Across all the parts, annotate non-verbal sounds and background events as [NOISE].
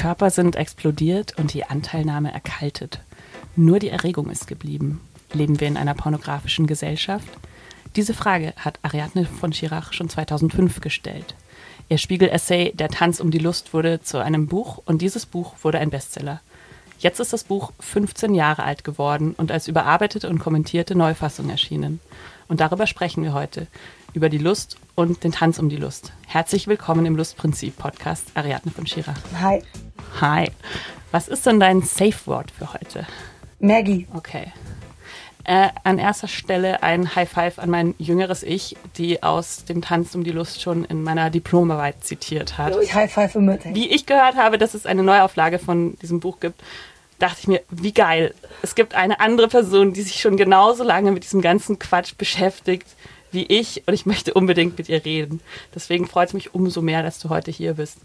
Körper sind explodiert und die Anteilnahme erkaltet. Nur die Erregung ist geblieben. Leben wir in einer pornografischen Gesellschaft? Diese Frage hat Ariadne von Schirach schon 2005 gestellt. Ihr Spiegel-Essay Der Tanz um die Lust wurde zu einem Buch und dieses Buch wurde ein Bestseller. Jetzt ist das Buch 15 Jahre alt geworden und als überarbeitete und kommentierte Neufassung erschienen. Und darüber sprechen wir heute. Über die Lust und den Tanz um die Lust. Herzlich willkommen im Lustprinzip-Podcast, Ariadne von Schirach. Hi. Hi. Was ist denn dein Safe-Wort für heute? Maggie. Okay. Äh, an erster Stelle ein High Five an mein jüngeres Ich, die aus dem Tanz um die Lust schon in meiner Diplomarbeit zitiert hat. High Five für Mütter. Wie ich gehört habe, dass es eine Neuauflage von diesem Buch gibt, dachte ich mir, wie geil. Es gibt eine andere Person, die sich schon genauso lange mit diesem ganzen Quatsch beschäftigt wie ich und ich möchte unbedingt mit ihr reden. Deswegen freut es mich umso mehr, dass du heute hier bist.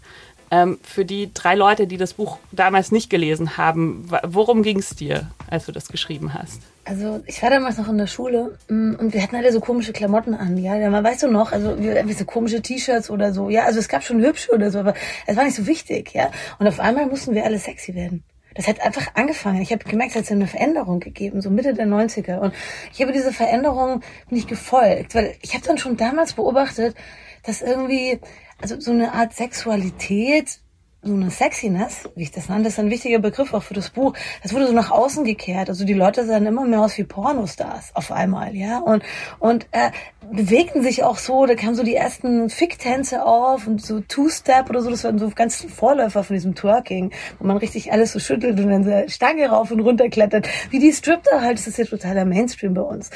Ähm, für die drei Leute, die das Buch damals nicht gelesen haben, worum ging es dir, als du das geschrieben hast? Also ich war damals noch in der Schule mm, und wir hatten alle so komische Klamotten an, ja. Man weißt du noch, also wie so komische T-Shirts oder so, ja. Also es gab schon hübsche oder so, aber es war nicht so wichtig, ja. Und auf einmal mussten wir alle sexy werden. Das hat einfach angefangen. Ich habe gemerkt, es hat eine Veränderung gegeben, so Mitte der 90er. Und ich habe diese Veränderung nicht gefolgt, weil ich habe dann schon damals beobachtet, dass irgendwie, also so eine Art Sexualität so eine Sexiness, wie ich das nannte, ist ein wichtiger Begriff auch für das Buch. Das wurde so nach außen gekehrt. Also die Leute sahen immer mehr aus wie Pornostars auf einmal, ja. Und, und äh, bewegten sich auch so, da kamen so die ersten Ficktänze auf und so Two-Step oder so, das waren so ganz Vorläufer von diesem Twerking, wo man richtig alles so schüttelt und dann so Stange rauf und runter klettert. Wie die Stripter halt, das ist ja totaler Mainstream bei uns.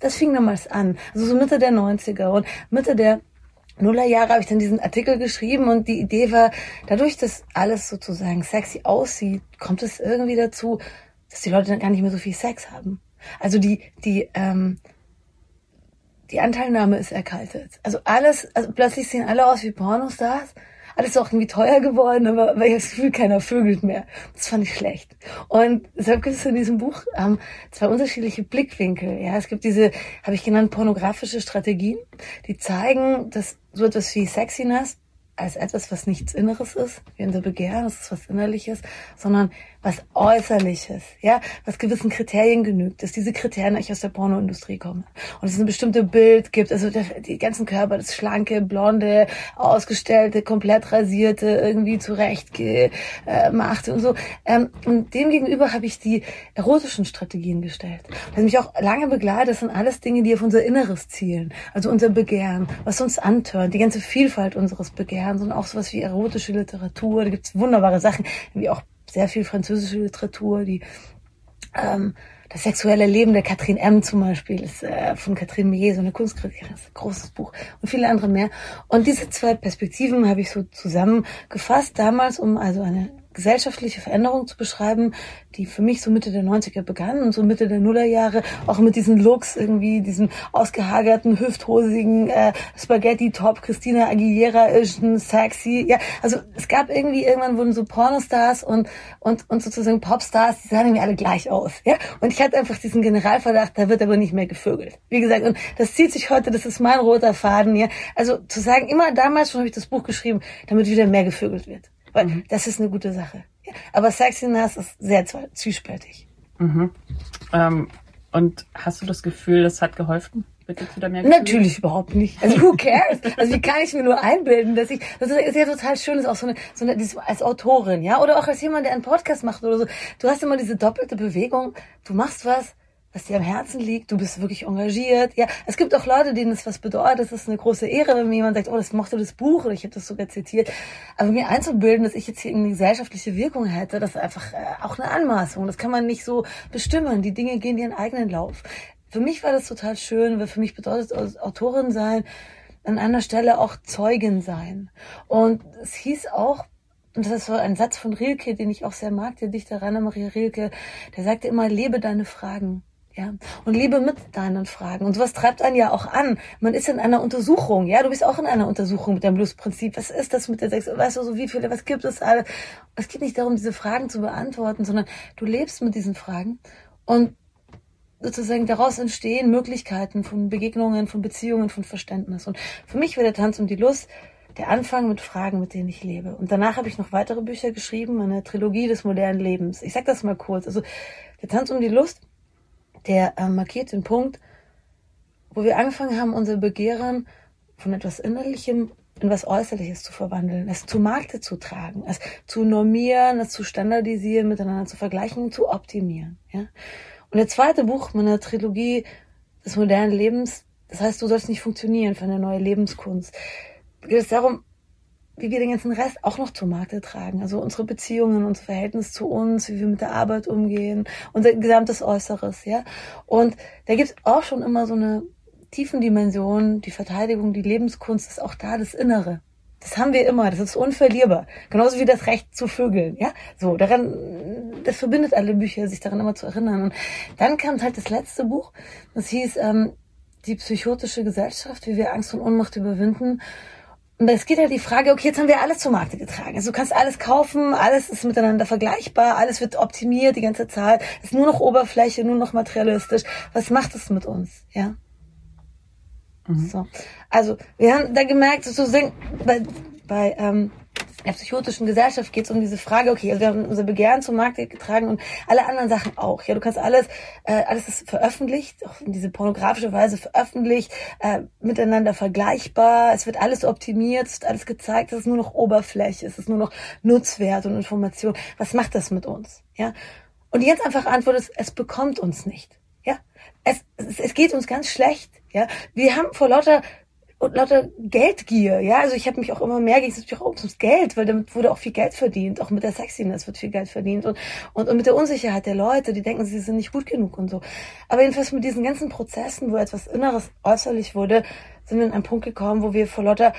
Das fing damals an. Also so Mitte der 90er und Mitte der Nullerjahre habe ich dann diesen Artikel geschrieben und die Idee war, dadurch, dass alles sozusagen sexy aussieht, kommt es irgendwie dazu, dass die Leute dann gar nicht mehr so viel Sex haben. Also die, die, ähm, die Anteilnahme ist erkaltet. Also alles, also plötzlich sehen alle aus wie Pornostars alles auch irgendwie teuer geworden, aber weil ich das Gefühl, keiner vögelt mehr. Das fand ich schlecht. Und deshalb gibt es in diesem Buch ähm, zwei unterschiedliche Blickwinkel. Ja, es gibt diese, habe ich genannt, pornografische Strategien, die zeigen, dass so etwas wie Sexiness als etwas, was nichts Inneres ist, wie unser Begehren, das ist was Innerliches, sondern was Äußerliches, ja, was gewissen Kriterien genügt, dass diese Kriterien eigentlich aus der Pornoindustrie kommen. Und es ein bestimmtes Bild gibt, also die ganzen Körper, das schlanke, blonde, ausgestellte, komplett rasierte, irgendwie zurecht gemachte und so. Ähm, und dem gegenüber habe ich die erotischen Strategien gestellt. Das mich auch lange begleitet, das sind alles Dinge, die auf unser Inneres zielen, also unser Begehren, was uns antört, die ganze Vielfalt unseres Begehrens und auch sowas wie erotische Literatur, da gibt's wunderbare Sachen, wie auch sehr viel französische Literatur, die ähm, das sexuelle Leben der Catherine M. zum Beispiel ist äh, von Catherine Millet, so eine Kunstkritikerin, ist ein großes Buch und viele andere mehr. Und diese zwei Perspektiven habe ich so zusammengefasst damals, um also eine gesellschaftliche Veränderung zu beschreiben, die für mich so Mitte der 90er begann und so Mitte der Nullerjahre auch mit diesen Looks irgendwie, diesen ausgehagerten, hüfthosigen äh, Spaghetti-Top, Christina Aguilera ist sexy. Ja, also es gab irgendwie, irgendwann wurden so Pornostars und, und, und sozusagen Popstars, die sahen irgendwie alle gleich aus. Ja, und ich hatte einfach diesen Generalverdacht, da wird aber nicht mehr gevögelt. Wie gesagt, und das zieht sich heute, das ist mein roter Faden. Ja, also zu sagen, immer damals schon habe ich das Buch geschrieben, damit wieder mehr gevögelt wird. Das ist eine gute Sache. Aber Sexiness ist sehr zwiespältig. Mhm. Ähm, und hast du das Gefühl, das hat geholfen? Natürlich überhaupt nicht. Also who cares? Also wie kann ich mir nur einbilden, dass ich, das ist ja total schön, ist auch so eine, so eine, als Autorin, ja, oder auch als jemand, der einen Podcast macht oder so. Du hast immer diese doppelte Bewegung. Du machst was, was dir am Herzen liegt, du bist wirklich engagiert. Ja, es gibt auch Leute, denen es was bedeutet. Es ist eine große Ehre, wenn mir jemand sagt, oh, das mochte das Buch oder ich habe das sogar zitiert. Aber mir einzubilden, dass ich jetzt hier eine gesellschaftliche Wirkung hätte, das ist einfach äh, auch eine Anmaßung. Das kann man nicht so bestimmen. Die Dinge gehen ihren eigenen Lauf. Für mich war das total schön, weil für mich bedeutet Autorin sein, an einer Stelle auch Zeugin sein. Und es hieß auch, und das ist so ein Satz von Rilke, den ich auch sehr mag, der Dichter Rainer Maria Rilke, der sagte immer, lebe deine Fragen. Ja, und lebe mit deinen Fragen. Und sowas treibt einen ja auch an. Man ist in einer Untersuchung, ja, du bist auch in einer Untersuchung mit deinem Lustprinzip. Was ist das mit der Sex? Weißt du, so wie viele, was gibt es alles? Es geht nicht darum, diese Fragen zu beantworten, sondern du lebst mit diesen Fragen und sozusagen daraus entstehen Möglichkeiten von Begegnungen, von Beziehungen, von Verständnis. Und für mich wäre der Tanz um die Lust Der Anfang mit Fragen, mit denen ich lebe. Und danach habe ich noch weitere Bücher geschrieben, eine Trilogie des modernen Lebens. Ich sag das mal kurz. Also der Tanz um die Lust, der äh, markiert den Punkt, wo wir angefangen haben, unser Begehren von etwas Innerlichem in was Äußerliches zu verwandeln, es zu Markte zu tragen, es zu normieren, es zu standardisieren, miteinander zu vergleichen zu optimieren. Ja? Und der zweite Buch meiner Trilogie des modernen Lebens, das heißt, du sollst nicht funktionieren für eine neue Lebenskunst. Geht es darum, wie wir den ganzen Rest auch noch zu Markte tragen. Also unsere Beziehungen, unser Verhältnis zu uns, wie wir mit der Arbeit umgehen, unser gesamtes Äußeres, ja. Und da gibt es auch schon immer so eine tiefen Dimension, die Verteidigung, die Lebenskunst ist auch da das Innere. Das haben wir immer, das ist unverlierbar. Genauso wie das Recht zu Vögeln, ja? So, daran, das verbindet alle Bücher, sich daran immer zu erinnern. Und dann kam halt das letzte Buch, das hieß ähm, Die psychotische Gesellschaft, wie wir Angst und Ohnmacht überwinden. Und es geht halt die Frage, okay, jetzt haben wir alles zur Markte getragen. Also du kannst alles kaufen, alles ist miteinander vergleichbar, alles wird optimiert die ganze Zeit, ist nur noch Oberfläche, nur noch materialistisch. Was macht es mit uns, ja? Mhm. So. Also, wir haben da gemerkt, sozusagen, bei, bei ähm, der psychotischen Gesellschaft geht es um diese Frage, okay, also wir haben unser Begehren zum Markt getragen und alle anderen Sachen auch. Ja, du kannst alles, äh, alles ist veröffentlicht, auf diese pornografische Weise veröffentlicht, äh, miteinander vergleichbar, es wird alles optimiert, es wird alles gezeigt, es ist nur noch Oberfläche, es ist nur noch Nutzwert und Information. Was macht das mit uns? Ja? Und die ganz einfache Antwort ist, es bekommt uns nicht. Ja? Es, es, es geht uns ganz schlecht ja, wir haben vor lauter und lauter Geldgier, ja, also ich habe mich auch immer mehr ging es natürlich auch ums Geld, weil damit wurde auch viel Geld verdient, auch mit der Sexiness wird viel Geld verdient und, und, und mit der Unsicherheit der Leute, die denken, sie sind nicht gut genug und so. Aber jedenfalls mit diesen ganzen Prozessen, wo etwas Inneres äußerlich wurde, sind wir an einen Punkt gekommen, wo wir vor lauter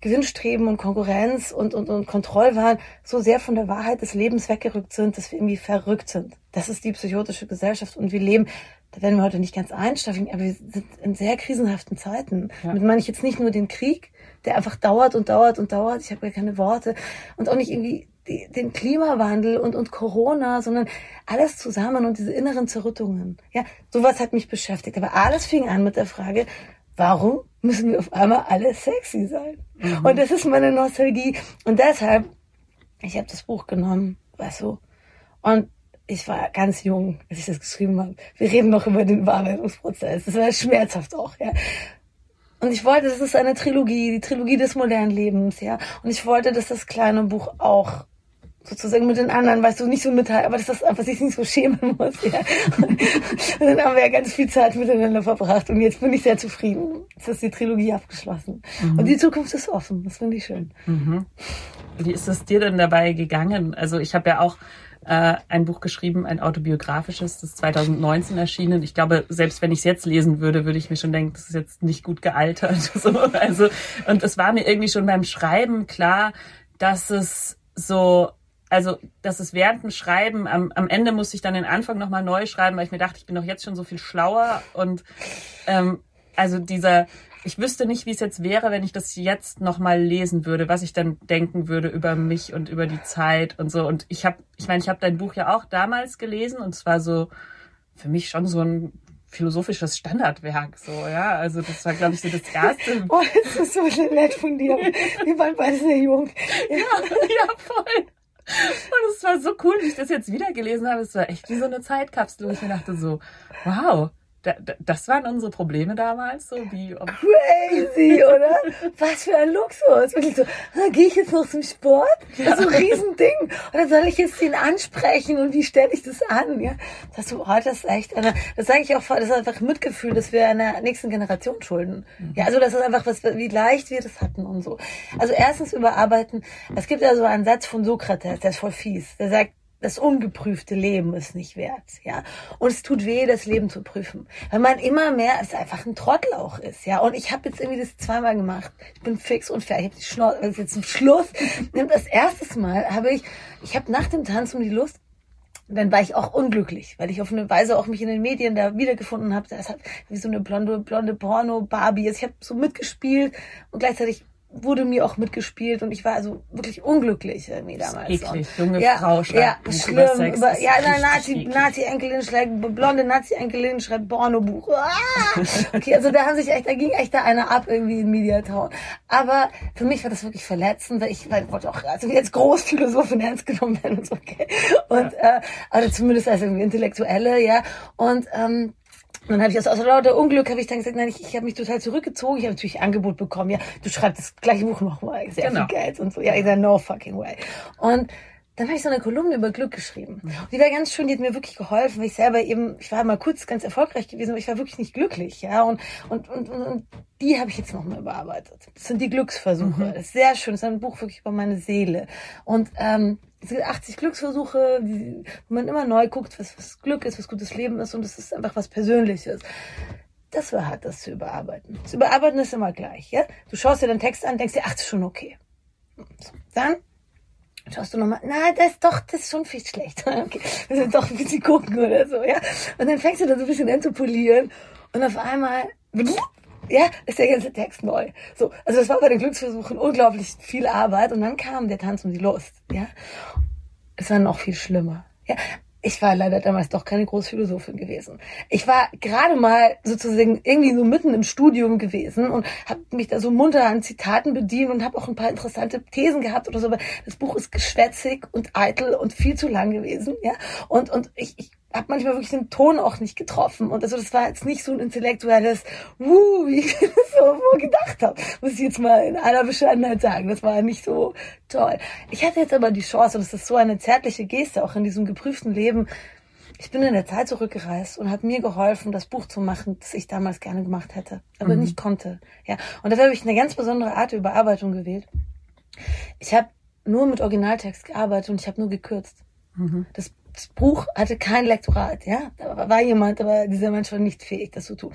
Gewinnstreben und Konkurrenz und, und, und Kontrollwahn so sehr von der Wahrheit des Lebens weggerückt sind, dass wir irgendwie verrückt sind. Das ist die psychotische Gesellschaft und wir leben da werden wir heute nicht ganz einsteigen, aber wir sind in sehr krisenhaften Zeiten. Ja. Damit meine ich jetzt nicht nur den Krieg, der einfach dauert und dauert und dauert. Ich habe ja keine Worte. Und auch nicht irgendwie die, den Klimawandel und, und Corona, sondern alles zusammen und diese inneren Zerrüttungen. Ja, sowas hat mich beschäftigt. Aber alles fing an mit der Frage, warum müssen wir auf einmal alle sexy sein? Mhm. Und das ist meine Nostalgie. Und deshalb, ich habe das Buch genommen, weißt du, und ich war ganz jung, als ich das geschrieben habe. Wir reden noch über den Bearbeitungsprozess. Das war schmerzhaft auch, ja. Und ich wollte, das ist eine Trilogie, die Trilogie des modernen Lebens, ja. Und ich wollte, dass das kleine Buch auch sozusagen mit den anderen, weißt du, nicht so mitteilen, aber dass das einfach sich nicht so schämen muss, ja. [LAUGHS] Und dann haben wir ja ganz viel Zeit miteinander verbracht und jetzt bin ich sehr zufrieden. Jetzt ist die Trilogie abgeschlossen. Mhm. Und die Zukunft ist offen. Das finde ich schön. Mhm. Wie ist es dir denn dabei gegangen? Also ich habe ja auch äh, ein Buch geschrieben, ein autobiografisches, das ist 2019 erschienen. Ich glaube, selbst wenn ich es jetzt lesen würde, würde ich mir schon denken, das ist jetzt nicht gut gealtert. [LAUGHS] So, also, und es war mir irgendwie schon beim Schreiben klar, dass es so also dass es während dem Schreiben, am, am Ende musste ich dann den Anfang nochmal neu schreiben, weil ich mir dachte, ich bin doch jetzt schon so viel schlauer. Und ähm, also dieser, ich wüsste nicht, wie es jetzt wäre, wenn ich das jetzt nochmal lesen würde, was ich dann denken würde über mich und über die Zeit und so. Und ich habe, ich meine, ich habe dein Buch ja auch damals gelesen und zwar so für mich schon so ein philosophisches Standardwerk, so, ja. Also das war, glaube ich, so das erste. [LAUGHS] oh, das ist so nett von dir. Wir waren beide sehr jung. Ja, ja, voll. Und es war so cool, wie ich das jetzt wieder gelesen habe. Es war echt wie so eine Zeitkapsel, wo ich mir dachte so, wow, da, das waren unsere Probleme damals, so wie. Crazy, oder? Was für ein Luxus. Wirklich so, ah, gehe ich jetzt noch zum Sport? Das ist so ein Riesending. Oder soll ich jetzt den ansprechen und wie stelle ich das an? Ja, das, oh, das ist echt, eine, das sage ich auch, das ist einfach Mitgefühl, dass wir einer nächsten Generation schulden. Ja, also das ist einfach was, wie leicht wir das hatten und so. Also erstens überarbeiten. Es gibt ja so einen Satz von Sokrates, der ist voll fies. Der sagt, das ungeprüfte Leben ist nicht wert, ja. Und es tut weh, das Leben zu prüfen, weil man immer mehr als einfach ein Trottel auch ist, ja. Und ich habe jetzt irgendwie das zweimal gemacht. Ich bin fix und fertig. Ich habe die Schnauze, jetzt zum Schluss. Das erste Mal habe ich, ich habe nach dem Tanz um die Lust dann war ich auch unglücklich, weil ich auf eine Weise auch mich in den Medien da wiedergefunden habe. Das hat wie so eine blonde, blonde Porno-Barbie. Ich habe so mitgespielt und gleichzeitig wurde mir auch mitgespielt und ich war also wirklich unglücklich irgendwie damals. Eklig, junge ja, Frau schreibt ja, schlimm. über Sex, Über, ja, richtig Nazi. Nazi-Enkelin schreibt, blonde Nazi-Enkelin schreibt Pornobuch. Ah! Okay, also da haben sich echt, da ging echt da einer ab irgendwie in Mediatown. Aber für mich war das wirklich verletzend, weil ich, weil wollte auch, also jetzt Großphilosophin ernst genommen werden und so, okay. Und, äh, also zumindest als irgendwie Intellektuelle, ja. Und, ähm, und dann habe ich aus, aus lauter Unglück habe ich dann gesagt, nein, ich, ich habe mich total zurückgezogen. Ich habe natürlich Angebot bekommen, ja, du schreibst das gleiche Buch nochmal, sehr Genau. viel Geld und so. Ja, ich sage, no fucking way. Und dann habe ich so eine Kolumne über Glück geschrieben. Mhm. Die war ganz schön, die hat mir wirklich geholfen, weil ich selber eben, ich war mal kurz ganz erfolgreich gewesen, aber ich war wirklich nicht glücklich, ja. Und, und, und, und, und die habe ich jetzt nochmal überarbeitet. Das sind die Glücksversuche. Mhm. Das ist sehr schön. Das ist ein Buch wirklich über meine Seele. Und ähm, es sind 80 Glücksversuche, die, wo man immer neu guckt, was, was Glück ist, was gutes Leben ist und es ist einfach was Persönliches. Das war hart, das zu überarbeiten. Das Überarbeiten ist immer gleich, ja. Du schaust dir den Text an, denkst dir, ach, das ist schon okay. So. Dann schaust du nochmal, na, das ist doch, das ist schon viel schlechter. [LAUGHS] Okay, wir sind doch ein bisschen gucken oder so, ja. Und dann fängst du da so ein bisschen an zu polieren und auf einmal, ja, ist der ganze Text neu. So, also das war bei den Glücksversuchen unglaublich viel Arbeit und dann kam der Tanz um die Lust, ja. Es war noch viel schlimmer, ja. Ich war leider damals doch keine Großphilosophin gewesen. Ich war gerade mal sozusagen irgendwie so mitten im Studium gewesen und habe mich da so munter an Zitaten bedient und habe auch ein paar interessante Thesen gehabt oder so. Aber das Buch ist geschwätzig und eitel und viel zu lang gewesen, ja. Und und ich, ich habe manchmal wirklich den Ton auch nicht getroffen. Und also das war jetzt nicht so ein intellektuelles Wuh, wie ich das so wohl gedacht habe. Muss ich jetzt mal in aller Bescheidenheit sagen. Das war nicht so toll. Ich hatte jetzt aber die Chance, und es ist so eine zärtliche Geste, auch in diesem geprüften Leben. Ich bin in der Zeit zurückgereist und habe mir geholfen, das Buch zu machen, das ich damals gerne gemacht hätte, aber nicht konnte. Ja, und dafür habe ich eine ganz besondere Art der Überarbeitung gewählt. Ich habe nur mit Originaltext gearbeitet und ich habe nur gekürzt. Das, das Buch hatte kein Lektorat, ja. Da war jemand, aber dieser Mensch war nicht fähig, das zu tun.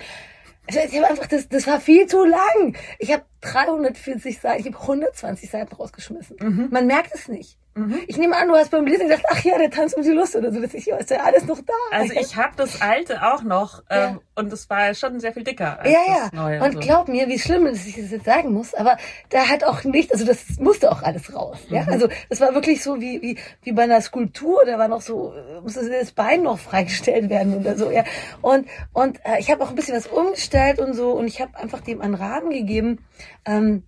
Also ich habe einfach, das, das war viel zu lang. Ich habe 340 Seiten, ich habe 120 Seiten rausgeschmissen. Man merkt es nicht. Ich nehme an, du hast beim Lesen gesagt, ach ja, der Tanz um die Lust oder so. Das ist ja ja alles noch da. Also ich habe das alte auch noch Ja. ähm, und es war schon sehr viel dicker als ja, das ja. neue. Und so. glaub mir, wie schlimm ist, dass ich das jetzt sagen muss, aber da hat auch nicht, also das musste auch alles raus. Ja, Mhm. also das war wirklich so wie wie wie bei einer Skulptur, da war noch so musste das Bein noch freigestellt werden oder so. Ja, und und äh, ich habe auch ein bisschen was umgestellt und so und ich habe einfach dem einen Rahmen gegeben. Ähm,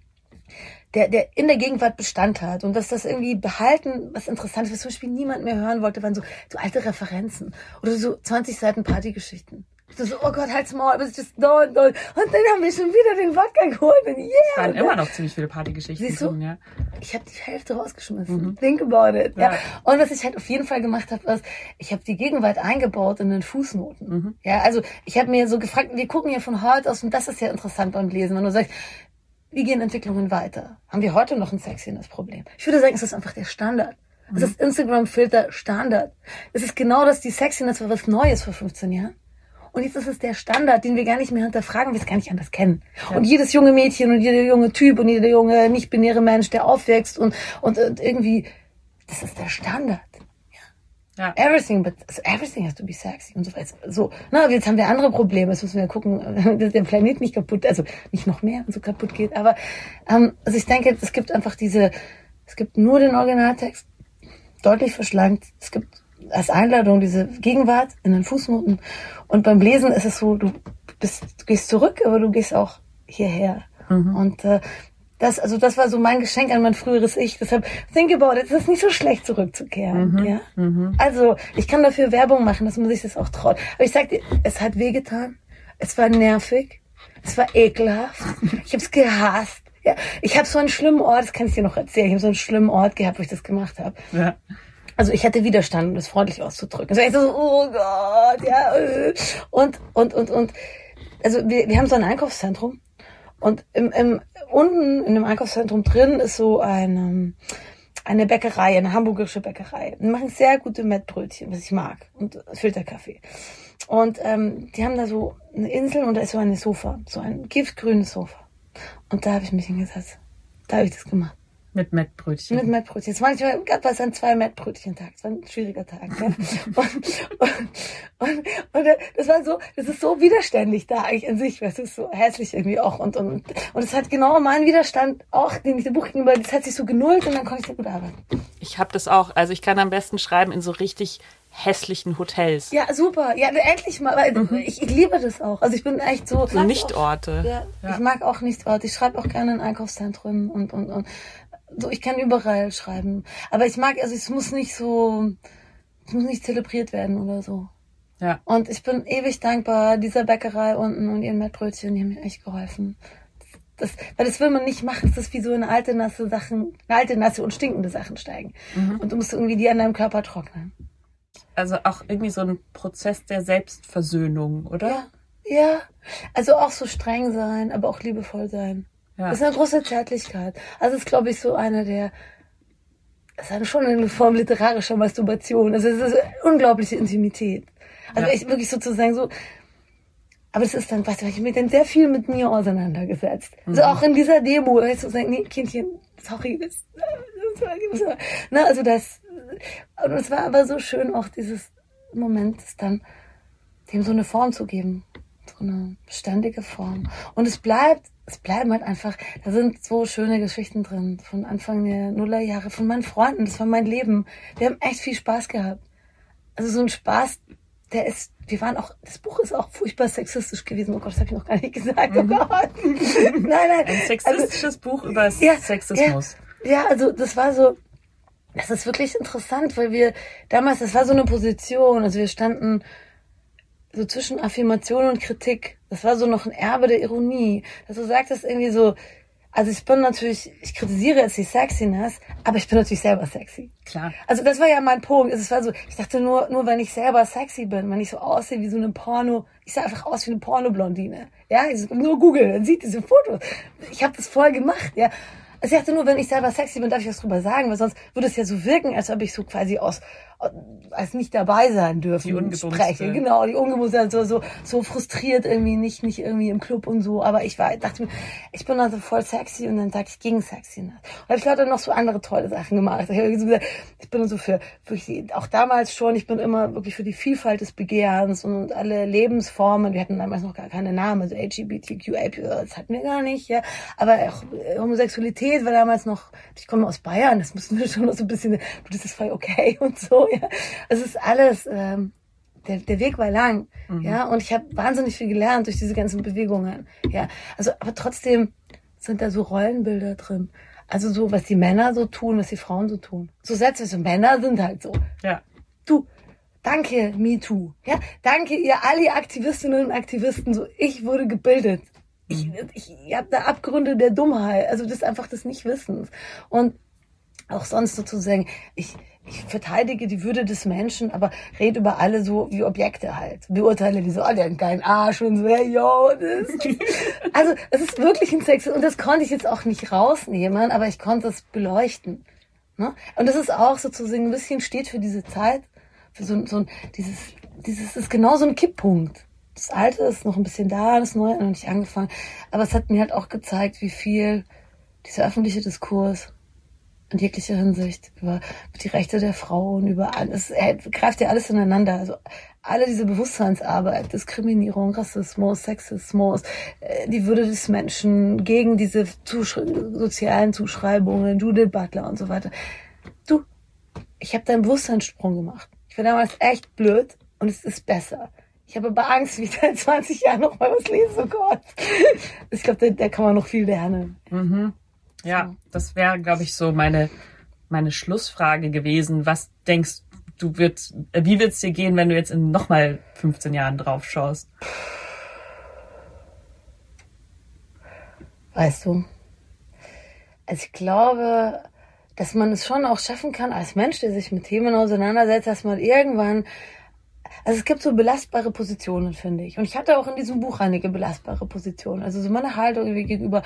der, der in der Gegenwart Bestand hat und dass das irgendwie behalten, was interessant ist, was zum Beispiel niemand mehr hören wollte, waren so, so alte Referenzen oder so 20 Seiten Partygeschichten. So, so, oh Gott, halt's Maul, aber es ist just no, no. Und dann haben wir schon wieder den Wodka geholt und yeah. Es waren Und immer noch ziemlich viele Partygeschichten Siehst du? drin, ja. ich habe die Hälfte rausgeschmissen. Think about it. Ja. Ja. Und was ich halt auf jeden Fall gemacht habe, ist, ich habe die Gegenwart eingebaut in den Fußnoten. Ja, also ich habe mir so gefragt, wir gucken ja von heute aus und das ist ja interessant beim Lesen, wenn du sagst, wie gehen Entwicklungen weiter? Haben wir heute noch ein Sexiness Problem? Ich würde sagen, es ist einfach der Standard. Es ist Instagram-Filter Standard. Es ist genau das, die Sexiness war was Neues vor 15 Jahren. Und jetzt ist es der Standard, den wir gar nicht mehr hinterfragen, wir es gar nicht anders kennen. Und jedes junge Mädchen und jeder junge Typ und jeder junge nicht-binäre Mensch, der aufwächst und, und, und irgendwie, das ist der Standard. Ja. Everything, but everything has to be sexy und so weiter. So, na, jetzt haben wir andere Probleme. Jetzt müssen wir gucken, [LAUGHS] dass der Planet nicht kaputt, also nicht noch mehr und so kaputt geht. Aber ähm, also ich denke, es gibt einfach diese, es gibt nur den Originaltext, deutlich verschlankt. Es gibt als Einladung diese Gegenwart in den Fußnoten. Und beim Lesen ist es so, du bist, du gehst zurück, aber du gehst auch hierher. Und äh, das, also das war so mein Geschenk an mein früheres Ich. Deshalb think about it. Es ist nicht so schlecht zurückzukehren. Ja. Also ich kann dafür Werbung machen, dass man sich das auch traut. Aber ich sag dir, es hat wehgetan. Es war nervig. Es war ekelhaft. [LAUGHS] Ich habe es gehasst. Ja, ich habe so einen schlimmen Ort, das kann ich dir noch erzählen. Ich habe so einen schlimmen Ort gehabt, wo ich das gemacht habe. Ja. Also ich hatte Widerstand, um das freundlich auszudrücken. Also ich so, oh Gott, ja. Und, und, und, und, also wir, wir haben so ein Einkaufszentrum und im, im, unten in dem Einkaufszentrum drin ist so eine, eine Bäckerei, eine hamburgische Bäckerei. Die machen sehr gute Mettbrötchen, was ich mag und Filterkaffee. Und ähm, die haben da so eine Insel und da ist so ein Sofa, so ein giftgrünes Sofa. Und da habe ich mich hingesetzt. Da habe ich das gemacht. Mit Mettbrötchen. Mit Mettbrötchen. Jetzt manchmal gab es an zwei Mettbrötchen-Tag. Es war ein schwieriger Tag. Ja? [LAUGHS] und, und, und, und, das war so, das ist so widerständig da eigentlich in sich, weil es ist so hässlich irgendwie auch. Und, und, und es hat genau meinen Widerstand auch, den ich dem Buch gegenüber, das hat sich so genullt und dann konnte ich sehr gut arbeiten. Ich habe das auch. Also ich kann am besten schreiben in so richtig hässlichen Hotels. Ja, super. Ja, endlich mal. Weil mhm. ich, ich, liebe das auch. Also ich bin echt so. So Nichtorte. Ja, ja, Ich mag auch Nichtorte. Ich schreibe auch gerne in Einkaufszentren und, und, und so, ich kann überall schreiben. Aber ich mag, also es muss nicht so, es muss nicht zelebriert werden oder so. Ja. Und ich bin ewig dankbar dieser Bäckerei unten und ihren Mettbrötchen, die haben mir echt geholfen. Das, weil das will man nicht machen. Das ist wie so eine alte, nasse Sachen, alte, nasse und stinkende Sachen steigen. Mhm. Und du musst irgendwie die an deinem Körper trocknen. Also auch irgendwie so ein Prozess der Selbstversöhnung, oder? Ja. Ja. Also auch so streng sein, aber auch liebevoll sein. Ja. Das ist eine große Zärtlichkeit. Also das ist, glaube ich, so eine der, das ist schon eine Form literarischer Masturbation. Also es ist unglaubliche Intimität. Also ja. ich wirklich sozusagen so, aber das ist dann, weißt du, ich habe mich dann sehr viel mit mir auseinandergesetzt. Mhm. Also auch in dieser Demo, weißt du, sagen, nee, Kindchen, sorry, das, das, das, ne, also das, und es war aber so schön, auch dieses Moment, dann dem so eine Form zu geben. Eine beständige Form. Und es bleibt es bleiben halt einfach, da sind so schöne Geschichten drin von Anfang der Nullerjahre, von meinen Freunden, das war mein Leben. Wir haben echt viel Spaß gehabt. Also so ein Spaß, der ist, wir waren auch, das Buch ist auch furchtbar sexistisch gewesen. Oh Gott, das habe ich noch gar nicht gesagt. Oh mhm. Gott. [LAUGHS] nein, nein. Ein sexistisches also, Buch über ja, Sexismus. Ja, ja, also das war so, das ist wirklich interessant, weil wir damals, das war so eine Position, also wir standen so zwischen Affirmation und Kritik. Das war so noch ein Erbe der Ironie. Dass du sagtest irgendwie so, also ich bin natürlich, ich kritisiere jetzt die Sexiness, aber ich bin natürlich selber sexy. Klar. Also das war ja mein Punkt. Es war so, ich dachte nur, nur wenn ich selber sexy bin, wenn ich so aussehe wie so eine Porno, ich sah einfach aus wie eine Porno-Blondine. Ja, ich so, nur Google, dann sieht diese Fotos. Ich habe das voll gemacht, ja. Also ich dachte nur, wenn ich selber sexy bin, darf ich was drüber sagen, weil sonst würde es ja so wirken, als ob ich so quasi aus als nicht dabei sein dürfen die spreche. Genau, die ungebumste, so, so, so frustriert irgendwie, nicht, nicht irgendwie im Club und so. Aber ich war, dachte mir, ich bin also voll sexy und dann sag ich gegen sexy. Und habe ich lauter noch so andere tolle Sachen gemacht. Ich habe so gesagt, ich bin so für, wirklich, auch damals schon, ich bin immer wirklich für die Vielfalt des Begehrens und alle Lebensformen. Wir hatten damals noch gar keine Namen, also LGBTQA, das hatten wir gar nicht, ja. Aber auch Homosexualität war damals noch, ich komme aus Bayern, das mussten wir schon noch so ein bisschen, das ist voll okay [LAUGHS] und so, ja. [LAUGHS] Es ist alles, ähm, der, der Weg war lang, mhm. ja, und ich habe wahnsinnig viel gelernt durch diese ganzen Bewegungen, ja. Also, aber trotzdem sind da so Rollenbilder drin. Also so, was die Männer so tun, was die Frauen so tun. So Sätze, so Männer sind halt so. Ja. Du, danke, MeToo. Ja, danke ihr alle Aktivistinnen und Aktivisten. So, ich wurde gebildet. Ich, mhm. ich, ich habe da Abgründe der Dummheit. Also das ist einfach des Nichtwissens. Und auch sonst sozusagen, ich, ich verteidige die Würde des Menschen, aber rede über alle so wie Objekte halt. Beurteile die so, oh, der hat keinen Arsch und so, hey, yo, das. [LAUGHS] also, es ist wirklich ein Sex und das konnte ich jetzt auch nicht rausnehmen, aber ich konnte es beleuchten. Ne? Und das ist auch sozusagen ein bisschen steht für diese Zeit, für so, so ein, dieses, dieses ist genau so ein Kipppunkt. Das Alte ist noch ein bisschen da, das Neue hat noch nicht angefangen. Aber es hat mir halt auch gezeigt, wie viel dieser öffentliche Diskurs in jeglicher Hinsicht, über die Rechte der Frauen, über alles, er greift ja alles ineinander. Also alle diese Bewusstseinsarbeit, Diskriminierung, Rassismus, Sexismus, äh, die Würde des Menschen gegen diese Zusch sozialen Zuschreibungen, Judith Butler und so weiter. Du, ich habe da einen Bewusstseinssprung gemacht. Ich war damals echt blöd und es ist besser. Ich habe aber Angst, wie ich in 20 Jahren noch mal was lese, oh Gott. Ich glaube, da, da kann man noch viel lernen. Mhm. Ja, das wäre, glaube ich, so meine, meine Schlussfrage gewesen. Was denkst du, wird, wie wird es dir gehen, wenn du jetzt in nochmal 15 Jahren drauf schaust? Weißt du, also ich glaube, dass man es schon auch schaffen kann, als Mensch, der sich mit Themen auseinandersetzt, dass man irgendwann also es gibt so belastbare Positionen, finde ich. Und ich hatte auch in diesem Buch einige belastbare Positionen. Also so meine Haltung gegenüber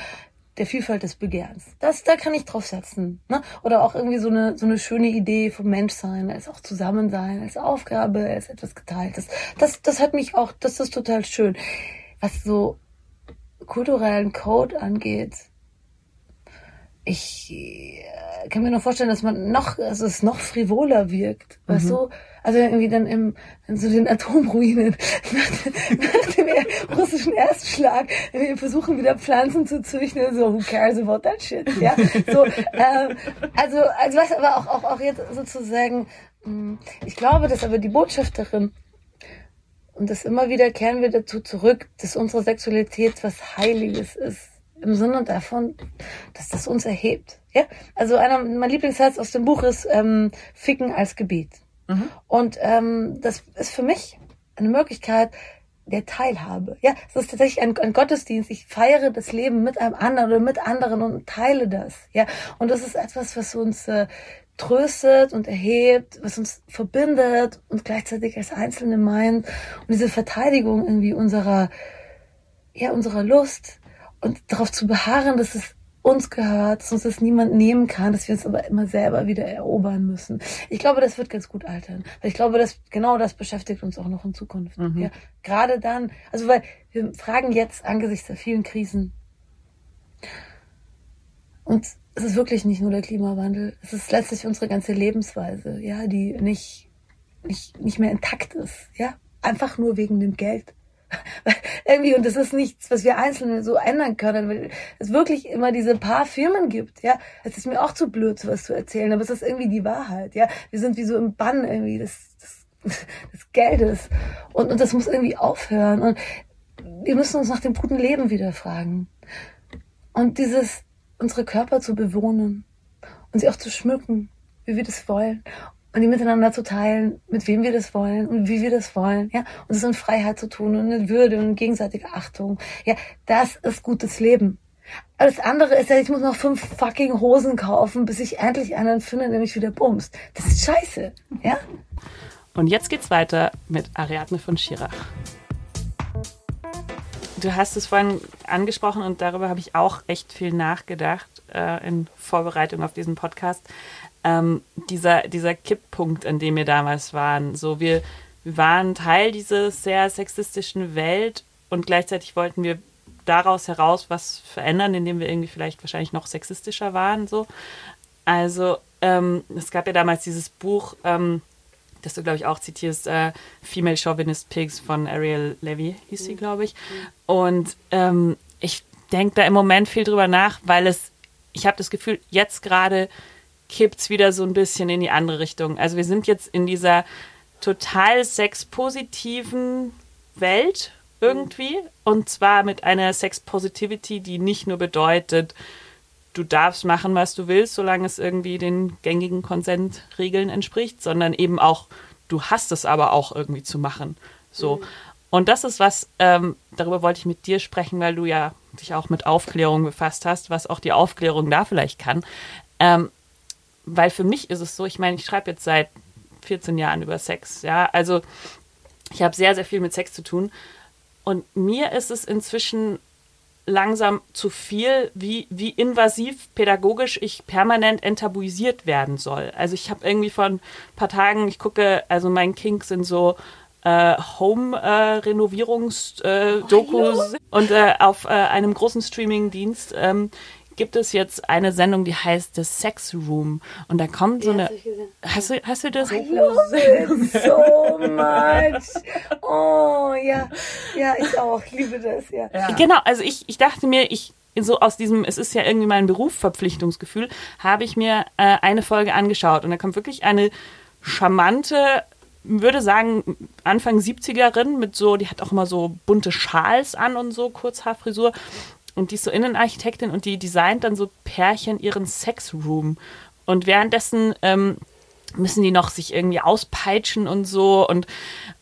der Vielfalt des Begehrens. Das, da kann ich drauf setzen. Ne? Oder auch irgendwie so eine, so eine schöne Idee vom Menschsein, als auch Zusammensein, als Aufgabe, als etwas Geteiltes. Das, das hat mich auch, das ist total schön. Was so kulturellen Code angeht, ich äh, kann mir noch vorstellen, dass man noch, also es noch frivoler wirkt. Mhm. Weißt du? Also irgendwie dann im, in so den Atomruinen nach, [LAUGHS] nach dem russischen Erstschlag, wir versuchen wieder Pflanzen zu züchten, so who cares about that shit, ja? So, ähm, also, also was aber auch, auch, auch jetzt sozusagen, hm, ich glaube, dass aber die Botschafterin und das immer wieder kehren wir dazu zurück, dass unsere Sexualität was Heiliges ist im Sinne davon, dass das uns erhebt. Ja, also einer mein Lieblingssatz aus dem Buch ist ähm, Ficken als Gebet. Mhm. Und ähm, das ist für mich eine Möglichkeit der Teilhabe. Ja, es ist tatsächlich ein, ein Gottesdienst. Ich feiere das Leben mit einem anderen oder mit anderen und teile das. Ja, und das ist etwas, was uns äh, tröstet und erhebt, was uns verbindet und gleichzeitig als Einzelne meint. Und diese Verteidigung irgendwie unserer, ja, unserer Lust, und darauf zu beharren, dass es uns gehört, dass uns das niemand nehmen kann, dass wir uns aber immer selber wieder erobern müssen. Ich glaube, das wird ganz gut altern. Weil ich glaube, dass genau das beschäftigt uns auch noch in Zukunft. Mhm. Ja, gerade dann, also weil wir fragen jetzt angesichts der vielen Krisen. Und es ist wirklich nicht nur der Klimawandel, es ist letztlich unsere ganze Lebensweise, ja, die nicht, nicht, nicht mehr intakt ist, ja. Einfach nur wegen dem Geld. [LAUGHS] irgendwie, und das ist nichts, was wir einzeln so ändern können, weil es wirklich immer diese paar Firmen gibt, ja. Es ist mir auch zu blöd, sowas zu erzählen, aber es ist irgendwie die Wahrheit, ja. Wir sind wie so im Bann irgendwie des, des, [LAUGHS] des Geldes. Und, und das muss irgendwie aufhören. Und wir müssen uns nach dem guten Leben wieder fragen. Und dieses, unsere Körper zu bewohnen und sie auch zu schmücken, wie wir das wollen und die miteinander zu teilen, mit wem wir das wollen und wie wir das wollen, ja, und es in Freiheit zu tun und in Würde und gegenseitige Achtung, ja, das ist gutes Leben. Alles andere ist ja, ich muss noch fünf fucking Hosen kaufen, bis ich endlich einen finde, der mich wieder bumst. Das ist scheiße, ja. Und jetzt geht's weiter mit Ariadne von Schirach. Du hast es vorhin angesprochen und darüber habe ich auch echt viel nachgedacht äh, in Vorbereitung auf diesen Podcast ähm, dieser, dieser Kipppunkt, an dem wir damals waren. So, wir, wir waren Teil dieser sehr sexistischen Welt und gleichzeitig wollten wir daraus heraus was verändern, indem wir irgendwie vielleicht wahrscheinlich noch sexistischer waren. So. Also ähm, es gab ja damals dieses Buch, ähm, das du, glaube ich, auch zitierst, äh, Female Chauvinist Pigs von Ariel Levy, hieß sie, glaube ich. Und ähm, ich denke da im Moment viel drüber nach, weil es, ich habe das Gefühl, jetzt gerade kippt es wieder so ein bisschen in die andere Richtung. Also wir sind jetzt in dieser total sexpositiven Welt irgendwie. Und zwar mit einer Sex-Positivity, die nicht nur bedeutet, du darfst machen, was du willst, solange es irgendwie den gängigen Konsentregeln entspricht, sondern eben auch, du hast es aber auch irgendwie zu machen. So. Mhm. Und das ist was, ähm, darüber wollte ich mit dir sprechen, weil du ja dich auch mit Aufklärung befasst hast, was auch die Aufklärung da vielleicht kann. Ähm, weil für mich ist es so, ich meine, ich schreibe jetzt seit 14 Jahren über Sex, ja, also ich habe sehr, sehr viel mit Sex zu tun. Und mir ist es inzwischen langsam zu viel, wie, wie invasiv pädagogisch ich permanent enttabuisiert werden soll. Also ich habe irgendwie vor ein paar Tagen, ich gucke, also mein Kink sind so äh, Home-Renovierungs-Dokus äh, und äh, auf äh, einem großen Streaming-Dienst ähm, gibt es jetzt eine Sendung, die heißt The Sex Room. Und da kommt so eine. Hast du, hast du das? I love it so much. Oh, ja. Ja, ich auch. Ich liebe das, ja. ja. Genau, also ich, ich dachte mir, ich, so aus diesem, es ist ja irgendwie mein Berufsverpflichtungsgefühl, habe ich mir äh, eine Folge angeschaut. Und da kommt wirklich eine charmante, würde sagen, Anfang 70erin mit so, die hat auch immer so bunte Schals an und so, Kurzhaarfrisur. Und die ist so Innenarchitektin und die designt dann so Pärchen ihren Sexroom. Und währenddessen ähm, müssen die noch sich irgendwie auspeitschen und so und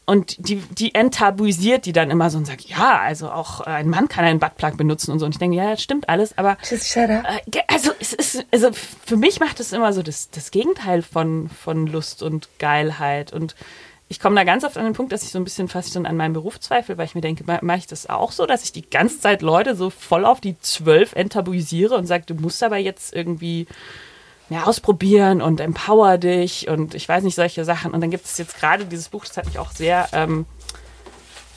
und die, die enttabuisiert die dann immer so und sagt, ja, also auch ein Mann kann einen Buttplug benutzen und so. Und ich denke, ja, das stimmt alles, aber. Äh, also es ist, also für mich macht es immer so das, das Gegenteil von, von Lust und Geilheit. Und ich komme da ganz oft an den Punkt, dass ich so ein bisschen fast schon an meinem Beruf zweifle, weil ich mir denke, mache ich das auch so, dass ich die ganze Zeit Leute so voll auf die zwölf enttabuisiere und sage, du musst aber jetzt irgendwie ja, ausprobieren und empower dich und ich weiß nicht, solche Sachen. Und dann gibt es jetzt gerade dieses Buch, das hat mich auch sehr ähm,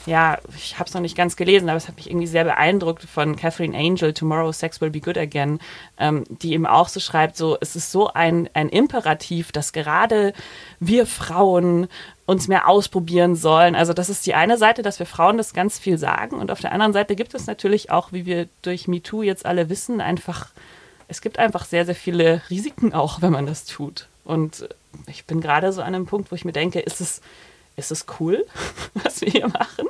ja, ich habe es noch nicht ganz gelesen, aber es hat mich irgendwie sehr beeindruckt von Catherine Angel, Tomorrow Sex Will Be Good Again, ähm, die eben auch so schreibt, so es ist so ein, ein Imperativ, dass gerade wir Frauen uns mehr ausprobieren sollen. Also das ist die eine Seite, dass wir Frauen das ganz viel sagen und auf der anderen Seite gibt es natürlich auch, wie wir durch MeToo jetzt alle wissen, einfach, es gibt einfach sehr, sehr viele Risiken auch, wenn man das tut. Und ich bin gerade so an einem Punkt, wo ich mir denke, ist es ist es cool, [LAUGHS] was wir hier machen?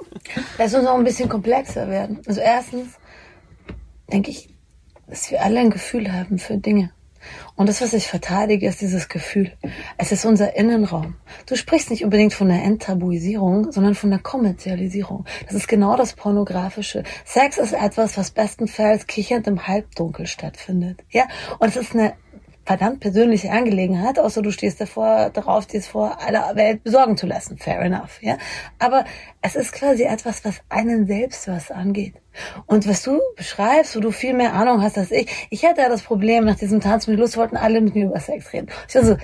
Lass uns auch ein bisschen komplexer werden. Also erstens denke ich, dass wir alle ein Gefühl haben für Dinge. Und das, was ich verteidige, ist dieses Gefühl. Es ist unser Innenraum. Du sprichst nicht unbedingt von der Enttabuisierung, sondern von der Kommerzialisierung. Das ist genau das Pornografische. Sex ist etwas, was bestenfalls kichernd im Halbdunkel stattfindet. Ja? Und es ist eine verdammt persönliche Angelegenheit, außer du stehst davor, darauf, dir vor aller Welt besorgen zu lassen. Fair enough, ja. Aber es ist quasi etwas, was einen selbst was angeht. Und was du beschreibst, wo du viel mehr Ahnung hast als ich, ich hatte ja das Problem, nach diesem Tanz mit Lust wollten alle mit mir über Sex reden. Ich war so,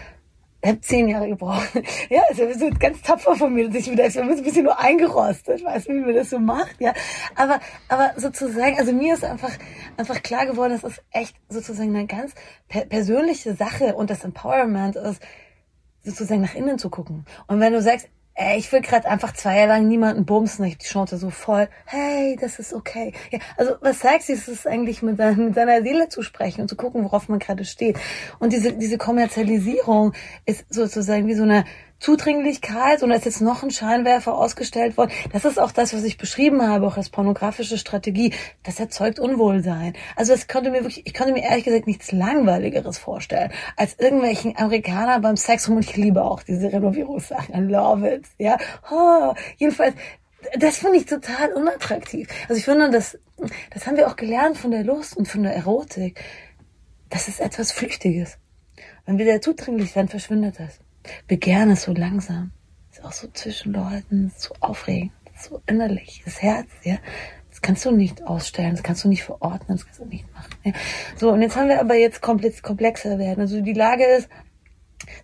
ich habe zehn Jahre gebraucht. [LAUGHS] Ja, also wir sind ganz tapfer von mir, dass ich wieder, wir sind ein bisschen nur eingerostet, weißt du, wie man das so macht, ja. Aber, aber sozusagen, also mir ist einfach, einfach klar geworden, das ist echt sozusagen eine ganz per persönliche Sache und das Empowerment ist, sozusagen nach innen zu gucken. Und wenn du sagst, ey, ich will gerade einfach zwei Jahre lang niemanden bumsen, ich hab die Chance so voll, hey, das ist okay. Ja, also was sagst du, ist es eigentlich mit, seiner, mit seiner Seele zu sprechen und zu gucken, worauf man gerade steht. Und diese, diese Kommerzialisierung ist sozusagen wie so eine Zudringlichkeit und da ist jetzt noch ein Scheinwerfer ausgestellt worden. Das ist auch das, was ich beschrieben habe, auch als pornografische Strategie. Das erzeugt Unwohlsein. Also es konnte mir wirklich, ich konnte mir ehrlich gesagt nichts Langweiligeres vorstellen, als irgendwelchen Amerikaner beim Sex und ich liebe auch diese Renovierungssachen. I love it. Ja, oh, jedenfalls, das finde ich total unattraktiv. Also ich finde, das, das haben wir auch gelernt von der Lust und von der Erotik. Das ist etwas Flüchtiges. Wenn wir da zudringlich werden, verschwindet das. Begehren ist so langsam. Ist auch so zwischen Leuten, so aufregend, so innerlich, das Herz, ja. Das kannst du nicht ausstellen, das kannst du nicht verordnen, das kannst du nicht machen. Ja. So, und jetzt haben wir aber jetzt komplex, komplexer werden. Also die Lage ist,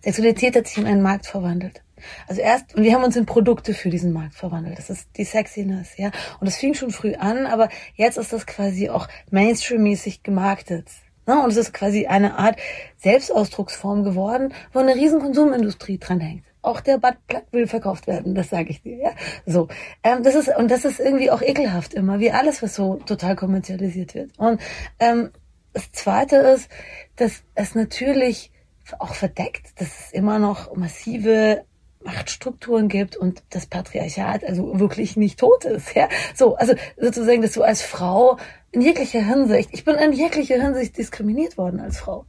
Sexualität hat sich in einen Markt verwandelt. Also erst, und wir haben uns in Produkte für diesen Markt verwandelt. Das ist die Sexiness, ja. Und das fing schon früh an, aber jetzt ist das quasi auch Mainstream-mäßig gemarktet. Ne? Und es ist quasi eine Art Selbstausdrucksform geworden, wo eine riesen Konsumindustrie dran hängt. Auch der Buttplug will verkauft werden, das sage ich dir. Ja? So, ähm, das ist und das ist irgendwie auch ekelhaft immer, wie alles, was so total kommerzialisiert wird. Und ähm, das Zweite ist, dass es natürlich auch verdeckt, dass es immer noch massive Machtstrukturen gibt und das Patriarchat also wirklich nicht tot ist. Ja? So, also sozusagen, dass du als Frau in jeglicher Hinsicht, ich bin in jeglicher Hinsicht diskriminiert worden als Frau.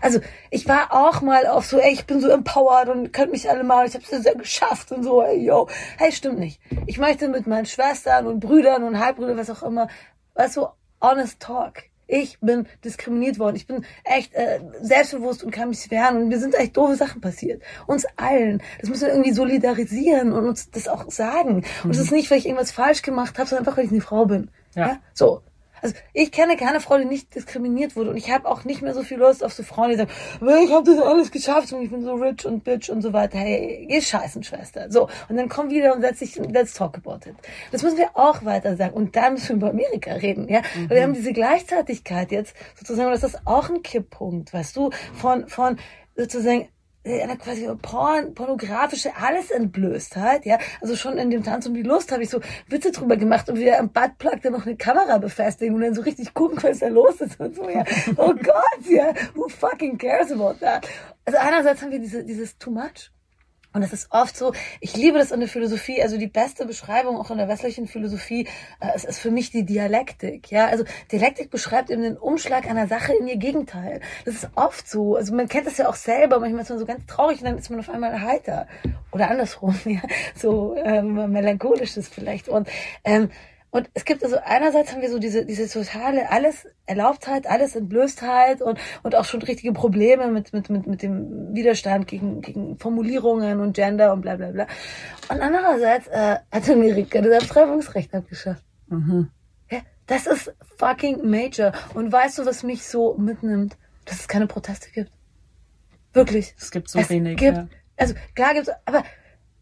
Also ich war auch mal auf so, ey, ich bin so empowered und könnt mich alle mal, ich habe es ja geschafft und so, ey, yo. Hey, stimmt nicht. Ich möchte mit meinen Schwestern und Brüdern und Halbbrüdern, was auch immer, weißt du, honest talk. Ich bin diskriminiert worden. Ich bin echt äh, selbstbewusst und kann mich wehren. Und mir sind echt doofe Sachen passiert. Uns allen. Das müssen wir irgendwie solidarisieren und uns das auch sagen. Und es ist nicht, weil ich irgendwas falsch gemacht habe, sondern einfach, weil ich eine Frau bin. Ja. ja? So. Also ich kenne keine Frau, die nicht diskriminiert wurde und ich habe auch nicht mehr so viel Lust auf so Frauen, die sagen, ich habe das alles geschafft und ich bin so rich und bitch und so weiter. Hey, ihr scheißen Schwester. So und dann komm wieder und setz dich, let's talk about it. Das müssen wir auch weiter sagen und da müssen wir über Amerika reden, ja. Mhm. Weil wir haben diese Gleichzeitigkeit jetzt sozusagen, das ist auch ein Kipppunkt, weißt du, von von sozusagen eine quasi porn, pornografische alles entblößt halt, ja. Also schon in dem Tanz um die Lust habe ich so Witze drüber gemacht und wir am Buttplug dann noch eine Kamera befestigen und dann so richtig gucken, was da los ist und so, ja. Oh [LAUGHS] Gott, ja. Who fucking cares about that? Also einerseits haben wir diese, dieses too much. Und es ist oft so, ich liebe das in der Philosophie, also die beste Beschreibung auch in der westlichen Philosophie, äh, es ist für mich die Dialektik. Ja, also Dialektik beschreibt eben den Umschlag einer Sache in ihr Gegenteil. Das ist oft so. Also man kennt das ja auch selber, manchmal ist man so ganz traurig und dann ist man auf einmal heiter. Oder andersrum, [LAUGHS] ja. So ähm, melancholisches vielleicht. Und ähm, und es gibt also einerseits haben wir so diese, diese totale, alles Erlaubtheit, alles Entblößtheit und, und auch schon richtige Probleme mit, mit, mit, mit dem Widerstand gegen, gegen Formulierungen und Gender und bla, bla, bla. Und andererseits äh, hat Amerika das Abtreibungsrecht abgeschafft. Mhm. Ja, das ist fucking major. Und weißt du, was mich so mitnimmt? Dass es keine Proteste gibt. Wirklich. Es gibt so es wenig. Gibt, ja. Also klar gibt's, aber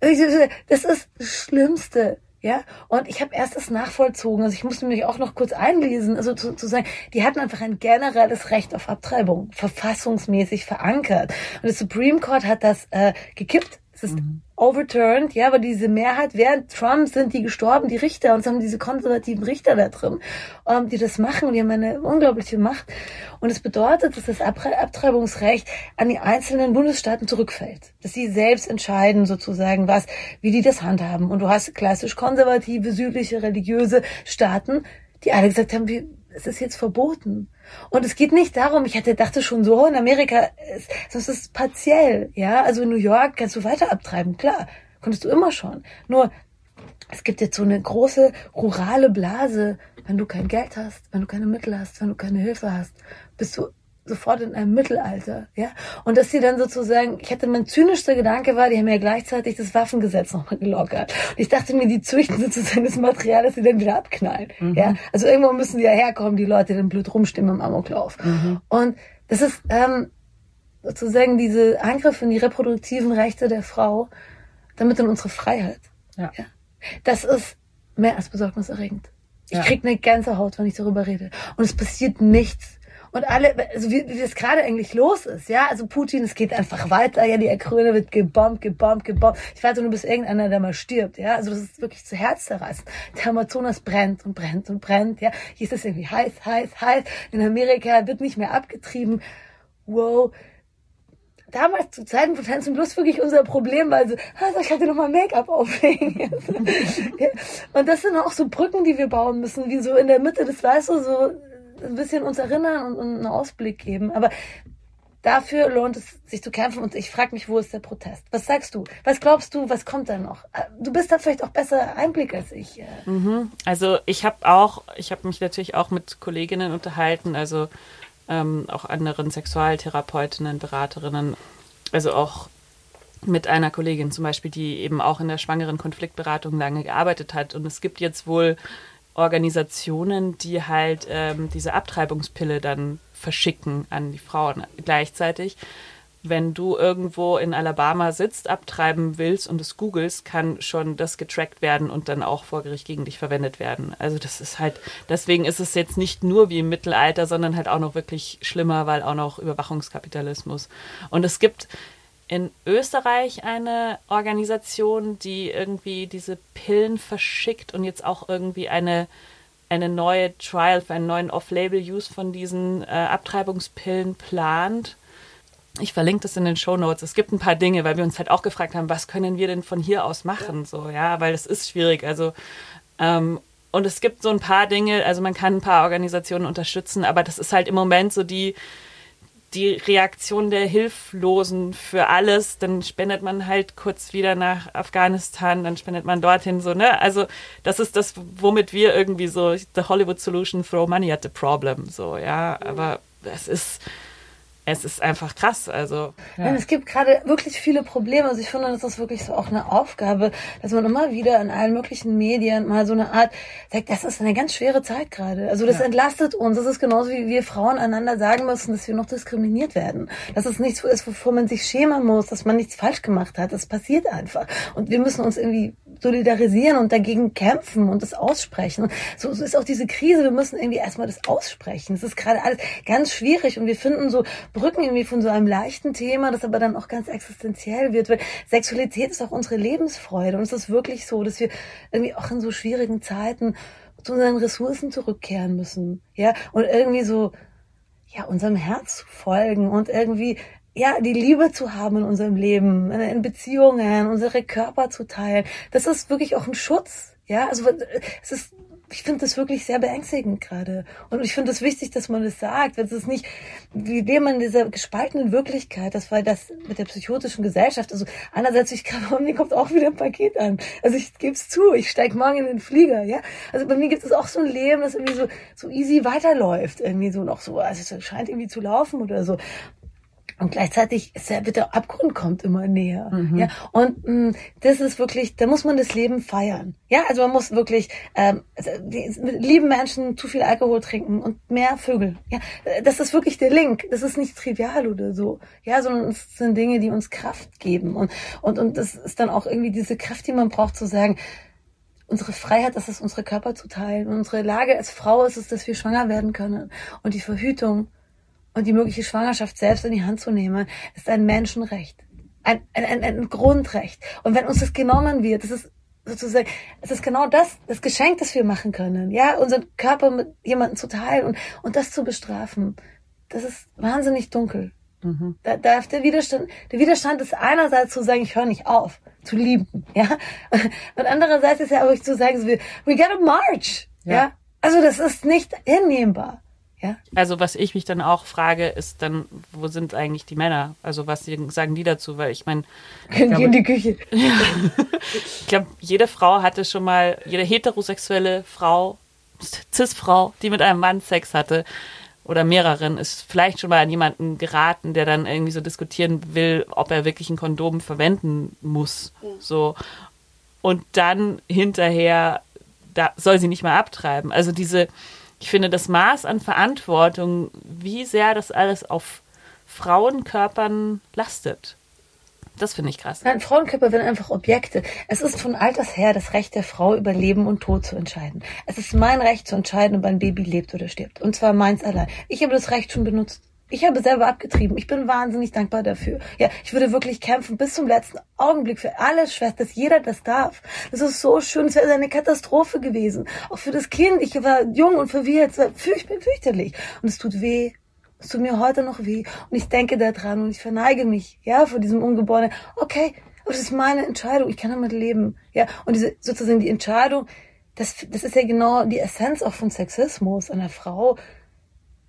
das ist das Schlimmste Ja, und ich habe erst das nachvollzogen. Also ich musste mich auch noch kurz einlesen, also zu, zu sagen, die hatten einfach ein generelles Recht auf Abtreibung, verfassungsmäßig verankert. Und das Supreme Court hat das äh, gekippt es ist mhm. overturned, ja, aber diese Mehrheit, während Trump sind die gestorben, die Richter, und es haben diese konservativen Richter da drin, ähm, die das machen, und die haben eine unglaubliche Macht. Und es bedeutet, dass das Abtreibungsrecht an die einzelnen Bundesstaaten zurückfällt. Dass sie selbst entscheiden, sozusagen, was, wie die das handhaben. Und du hast klassisch konservative, südliche, religiöse Staaten, die alle gesagt haben, wir, es ist jetzt verboten. Und es geht nicht darum, ich hatte, dachte schon so, in Amerika, das ist partiell, ja. Also in New York kannst du weiter abtreiben, klar. Konntest du immer schon. Nur, es gibt jetzt so eine große rurale Blase. Wenn du kein Geld hast, wenn du keine Mittel hast, wenn du keine Hilfe hast, bist du sofort in einem Mittelalter, ja. Und dass sie dann sozusagen, ich hatte mein zynischster Gedanke war, die haben ja gleichzeitig das Waffengesetz nochmal gelockert. Und ich dachte mir, die züchten sozusagen das Material, das sie dann wieder abknallen, mhm. ja. Also irgendwo müssen die ja herkommen, die Leute, die dann blöd rumstimmen im Amoklauf. Mhm. Und das ist ähm, sozusagen diese Angriffe in die reproduktiven Rechte der Frau, damit in unsere Freiheit. Ja. ja. Das ist mehr als besorgniserregend. Ich ja. krieg eine ganze Haut, wenn ich darüber rede. Und es passiert nichts und alle, also wie, wie das gerade eigentlich los ist, ja, also Putin, es geht einfach weiter, ja, die Ukraine wird gebombt, gebombt, gebombt. Ich warte nur, bis irgendeiner da mal stirbt, ja, also das ist wirklich zu Herz zerreißen. Der Amazonas brennt und brennt und brennt, ja, hier ist es irgendwie heiß, heiß, heiß. In Amerika wird nicht mehr abgetrieben. Wow, damals zu Zeiten von Tanzen Plus wirklich unser Problem, weil so, ah, ich hatte noch mal Make-up auflegen. [LAUGHS] und das sind auch so Brücken, die wir bauen müssen, wie so in der Mitte, das weißt du, so ein bisschen uns erinnern und, und einen Ausblick geben. Aber dafür lohnt es sich zu kämpfen und ich frage mich, wo ist der Protest? Was sagst du? Was glaubst du, was kommt da noch? Äh, du bist da vielleicht auch besser Einblick als ich. Äh. Mhm. Also ich habe auch, ich habe mich natürlich auch mit Kolleginnen unterhalten, also ähm, auch anderen Sexualtherapeutinnen, Beraterinnen, also auch mit einer Kollegin zum Beispiel, die eben auch in der schwangeren Konfliktberatung lange gearbeitet hat. Und es gibt jetzt wohl Organisationen, die halt ähm, diese Abtreibungspille dann verschicken an die Frauen gleichzeitig. Wenn du irgendwo in Alabama sitzt, abtreiben willst und es googelst, kann schon das getrackt werden und dann auch vor Gericht gegen dich verwendet werden. Also das ist halt, deswegen ist es jetzt nicht nur wie im Mittelalter, sondern halt auch noch wirklich schlimmer, weil auch noch Überwachungskapitalismus. Und es gibt in Österreich eine Organisation, die irgendwie diese Pillen verschickt und jetzt auch irgendwie eine, eine neue Trial für einen neuen Off-Label-Use von diesen äh, Abtreibungspillen plant. Ich verlinke das in den Show Notes. Es gibt ein paar Dinge, weil wir uns halt auch gefragt haben, was können wir denn von hier aus machen? So, ja, weil es ist schwierig. Also, ähm, und es gibt so ein paar Dinge, also man kann ein paar Organisationen unterstützen, aber das ist halt im Moment so die, die Reaktion der Hilflosen für alles, dann spendet man halt kurz wieder nach Afghanistan, dann spendet man dorthin so, ne? Also das ist das, womit wir irgendwie so the Hollywood Solution throw money at the problem, so, ja. Aber es ist, es ist einfach krass. Also ja. es gibt gerade wirklich viele Probleme. Also ich finde, das ist wirklich so auch eine Aufgabe, dass man immer wieder in allen möglichen Medien mal so eine Art sagt, das ist eine ganz schwere Zeit gerade. Also das ja. entlastet uns. Das ist genauso wie wir Frauen einander sagen müssen, dass wir noch diskriminiert werden. Dass es nichts ist, wovor man sich schämen muss, dass man nichts falsch gemacht hat. Das passiert einfach. Und wir müssen uns irgendwie solidarisieren und dagegen kämpfen und das aussprechen. So, so ist auch diese Krise. Wir müssen irgendwie erstmal das aussprechen. Es ist gerade alles ganz schwierig und wir finden so Brücken irgendwie von so einem leichten Thema, das aber dann auch ganz existenziell wird. Weil Sexualität ist auch unsere Lebensfreude und es ist wirklich so, dass wir irgendwie auch in so schwierigen Zeiten zu unseren Ressourcen zurückkehren müssen. Ja, und irgendwie so, ja, unserem Herz folgen und irgendwie ja, die Liebe zu haben in unserem Leben, in Beziehungen, unsere Körper zu teilen. Das ist wirklich auch ein Schutz. Ja, also es ist ich finde das wirklich sehr beängstigend gerade. Und ich finde es das wichtig, dass man das sagt. Es ist nicht, wie leben man in dieser gespaltenen Wirklichkeit, das war das mit der psychotischen Gesellschaft. Also einerseits, ich kann, [LAUGHS] bei mir kommt auch wieder ein Paket an. Also ich gebe es zu, ich steig morgen in den Flieger, ja. Also bei mir gibt es auch so ein Leben, das irgendwie so, so easy weiterläuft. Irgendwie so noch so, also es scheint irgendwie zu laufen oder so. Und gleichzeitig ist der, wird der Abgrund kommt immer näher. Mhm. Ja, und mh, mm, das ist wirklich, da muss man das Leben feiern. Ja, also man muss wirklich ähm, also die, lieben Menschen zu viel Alkohol trinken und mehr Vögel. Ja, das ist wirklich der Link. Das ist nicht trivial oder so. Ja, sondern es sind Dinge, die uns Kraft geben und und und das ist dann auch irgendwie diese Kraft, die man braucht zu sagen, unsere Freiheit, das ist unsere Körper zu teilen. Und unsere Lage als Frau ist es, dass wir schwanger werden können. Und die Verhütung und die mögliche Schwangerschaft selbst in die Hand zu nehmen, ist ein Menschenrecht. Ein, ein, ein, ein Grundrecht. Und wenn uns das genommen wird, das ist sozusagen, es ist genau das, das Geschenk, das wir machen können. Ja, unseren Körper mit jemandem zu teilen und, und das zu bestrafen. Das ist wahnsinnig dunkel. Mhm. Da darf der Widerstand, der Widerstand ist einerseits zu sagen, ich höre nicht auf, zu lieben, ja. [LAUGHS] Und andererseits ist ja auch zu sagen, we gotta march, ja. ja? Also das ist nicht hinnehmbar. Ja? Also was ich mich dann auch frage, ist dann, wo sind eigentlich die Männer? Also was sagen die dazu? Weil ich meine, können die in die Küche? [LAUGHS] Ja. ich glaube, jede Frau hatte schon mal, jede heterosexuelle Frau, cis-Frau, die mit einem Mann Sex hatte oder mehreren, ist vielleicht schon mal an jemanden geraten, der dann irgendwie so diskutieren will, ob er wirklich ein Kondom verwenden muss. Ja. So und dann hinterher da soll sie nicht mal abtreiben. Also diese ich finde, das Maß an Verantwortung, wie sehr das alles auf Frauenkörpern lastet. Das finde ich krass. Nein, Frauenkörper werden einfach Objekte. Es ist von alters her das Recht der Frau, über Leben und Tod zu entscheiden. Es ist mein Recht zu entscheiden, ob ein Baby lebt oder stirbt. Und zwar meins allein. Ich habe das Recht schon benutzt. Ich habe selber abgetrieben. Ich bin wahnsinnig dankbar dafür. Ja, ich würde wirklich kämpfen bis zum letzten Augenblick für alle Schwestern, dass jeder das darf. Das ist so schön. Es wäre eine Katastrophe gewesen. Auch für das Kind. Ich war jung und verwirrt. War fürcht, fürchterlich. Und es tut weh. Es tut mir heute noch weh. Und ich denke daran und ich verneige mich, ja, vor diesem Ungeborenen. Okay, aber das ist meine Entscheidung. Ich kann damit leben. Ja, und diese, sozusagen die Entscheidung, das, das ist ja genau die Essenz auch von Sexismus einer Frau,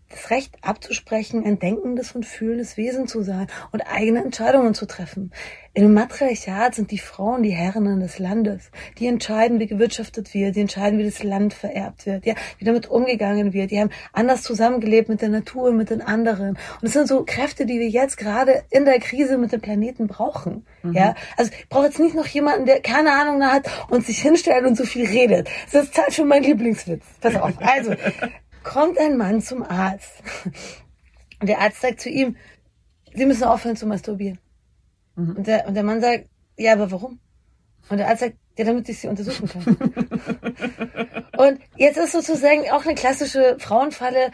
das Recht abzusprechen, ein denkendes und fühlendes Wesen zu sein und eigene Entscheidungen zu treffen. Im Matriarchat sind die Frauen die Herrinnen des Landes. Die entscheiden, wie gewirtschaftet wird, die entscheiden, wie das Land vererbt wird, ja, wie damit umgegangen wird. Die haben anders zusammengelebt mit der Natur und mit den anderen. Und es sind so Kräfte, die wir jetzt gerade in der Krise mit dem Planeten brauchen. Mhm. Ja, also ich brauche jetzt nicht noch jemanden, der keine Ahnung hat und sich hinstellt und so viel redet. Das ist Zeit für meinen Lieblingswitz. Pass auf. Also, kommt ein Mann zum Arzt. Und der Arzt sagt zu ihm, Sie müssen aufhören zu masturbieren. Mhm. Und, der, und der Mann sagt, ja, aber warum? Und der Arzt sagt, ja, damit ich sie untersuchen kann. [LAUGHS] und jetzt ist sozusagen auch eine klassische Frauenfalle,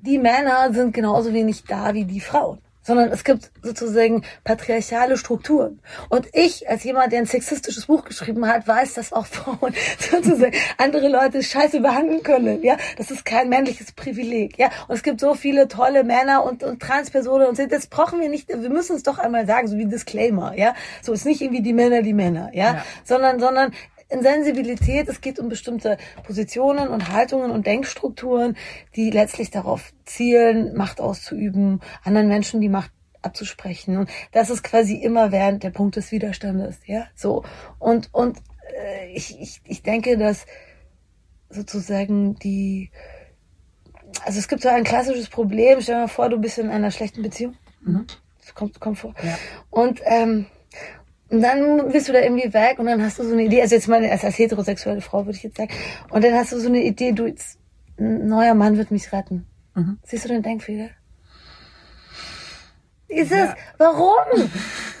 die Männer sind genauso wenig da wie die Frauen sondern es gibt sozusagen patriarchale Strukturen. Und ich, als jemand, der ein sexistisches Buch geschrieben hat, weiß, dass auch [LAUGHS] Frauen sozusagen andere Leute scheiße behandeln können. Ja, das ist kein männliches Privileg. Ja, und es gibt so viele tolle Männer und, und Transpersonen und das brauchen wir nicht. Wir müssen es doch einmal sagen, so wie Disclaimer. Ja, so ist nicht irgendwie die Männer die Männer. Ja, ja. sondern sondern in Sensibilität. Es geht um bestimmte Positionen und Haltungen und Denkstrukturen, die letztlich darauf zielen, Macht auszuüben, anderen Menschen die Macht abzusprechen. Und das ist quasi immer während der Punkt des Widerstandes, ja, so. Und, und äh, ich, ich, ich denke, dass sozusagen die, also es gibt so ein klassisches Problem, stell dir mal vor, du bist in einer schlechten Beziehung. Mhm. Das kommt, kommt vor. Ja. Und ähm, und dann bist du da irgendwie weg und dann hast du so eine Idee, also jetzt mal als, als heterosexuelle Frau würde ich jetzt sagen, und dann hast du so eine Idee, du, jetzt, ein neuer Mann wird mich retten. Mhm. Siehst du den Denkfehler? Ist ja. es? Warum?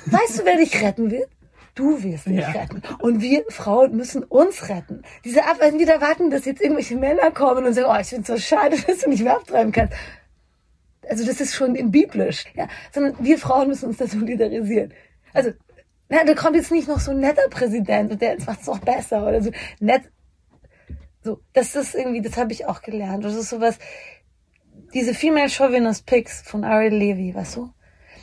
weißt du, wer dich retten wird? Du wirst dich ja. retten. Und wir Frauen müssen uns retten. Diese Abwehren wieder warten, dass jetzt irgendwelche Männer kommen und sagen, oh, ich finde so schade, [LAUGHS] dass du nicht mehr abtreiben kannst. Also das ist schon in biblisch, ja. Sondern wir Frauen müssen uns da solidarisieren. Also na, da kommt jetzt nicht noch so ein netter Präsident und der macht es auch besser oder so nett. So, das ist irgendwie, das habe ich auch gelernt. Das ist sowas, diese Female Chauvinist Pics von Ari Levy, weißt du?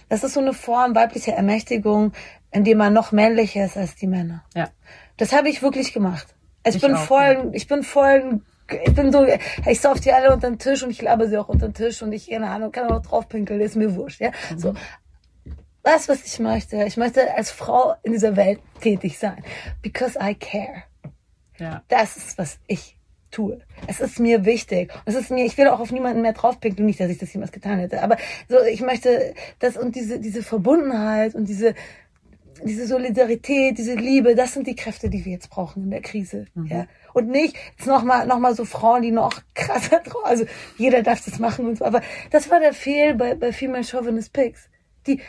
Das ist so eine Form weiblicher Ermächtigung, in dem man noch männlicher ist als die Männer. Ja. Das habe ich wirklich gemacht. Also ich, ich bin auch, voll, ja. ich bin voll, ich bin so, ich sauf die alle unter den Tisch und ich laber sie auch unter den Tisch und ich, keine Ahnung, kann auch draufpinkeln, ist mir wurscht, ja. Mhm. So das, was ich möchte. Ich möchte als Frau in dieser Welt tätig sein. Because I care. Ja. Das ist, was ich tue. Es ist mir wichtig. Es ist mir, ich will auch auf niemanden mehr draufpinkeln, nicht, dass ich das jemals getan hätte. Aber so, ich möchte das und diese, diese Verbundenheit und diese, diese Solidarität, diese Liebe, das sind die Kräfte, die wir jetzt brauchen in der Krise. Mhm. Ja. Und nicht jetzt nochmal noch mal so Frauen, die noch krasser drauf, also jeder darf das machen und so. Aber das war der Fehl bei, bei Female Chauvinist Pigs. Die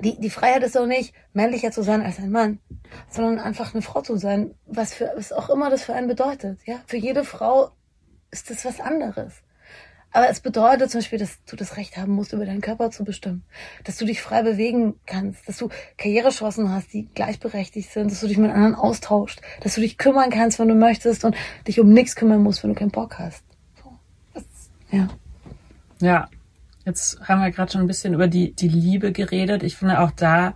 die, die Freiheit ist doch nicht, männlicher zu sein als ein Mann, sondern einfach eine Frau zu sein, was für, was auch immer das für einen bedeutet, ja. Für jede Frau ist das was anderes. Aber es bedeutet zum Beispiel, dass du das Recht haben musst, über deinen Körper zu bestimmen. Dass du dich frei bewegen kannst, dass du Karrierechancen hast, die gleichberechtigt sind, dass du dich mit anderen austauscht, dass du dich kümmern kannst, wenn du möchtest und dich um nichts kümmern musst, wenn du keinen Bock hast. So. Das, ja. Ja, jetzt haben wir gerade schon ein bisschen über die, die Liebe geredet. Ich finde auch da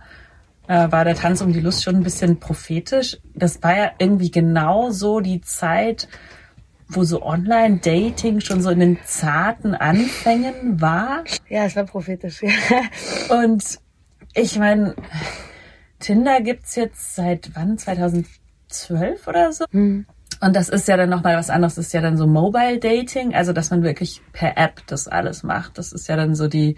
äh, war der Tanz um die Lust schon ein bisschen prophetisch. Das war ja irgendwie genau so die Zeit, wo so Online-Dating schon so in den zarten Anfängen war. Ja, es war prophetisch, ja. [LAUGHS] Und ich meine, Tinder gibt's jetzt seit wann? 2012 oder so? Hm. Und das ist ja dann nochmal was anderes. Das ist ja dann so Mobile Dating, also dass man wirklich per App das alles macht. Das ist ja dann so die.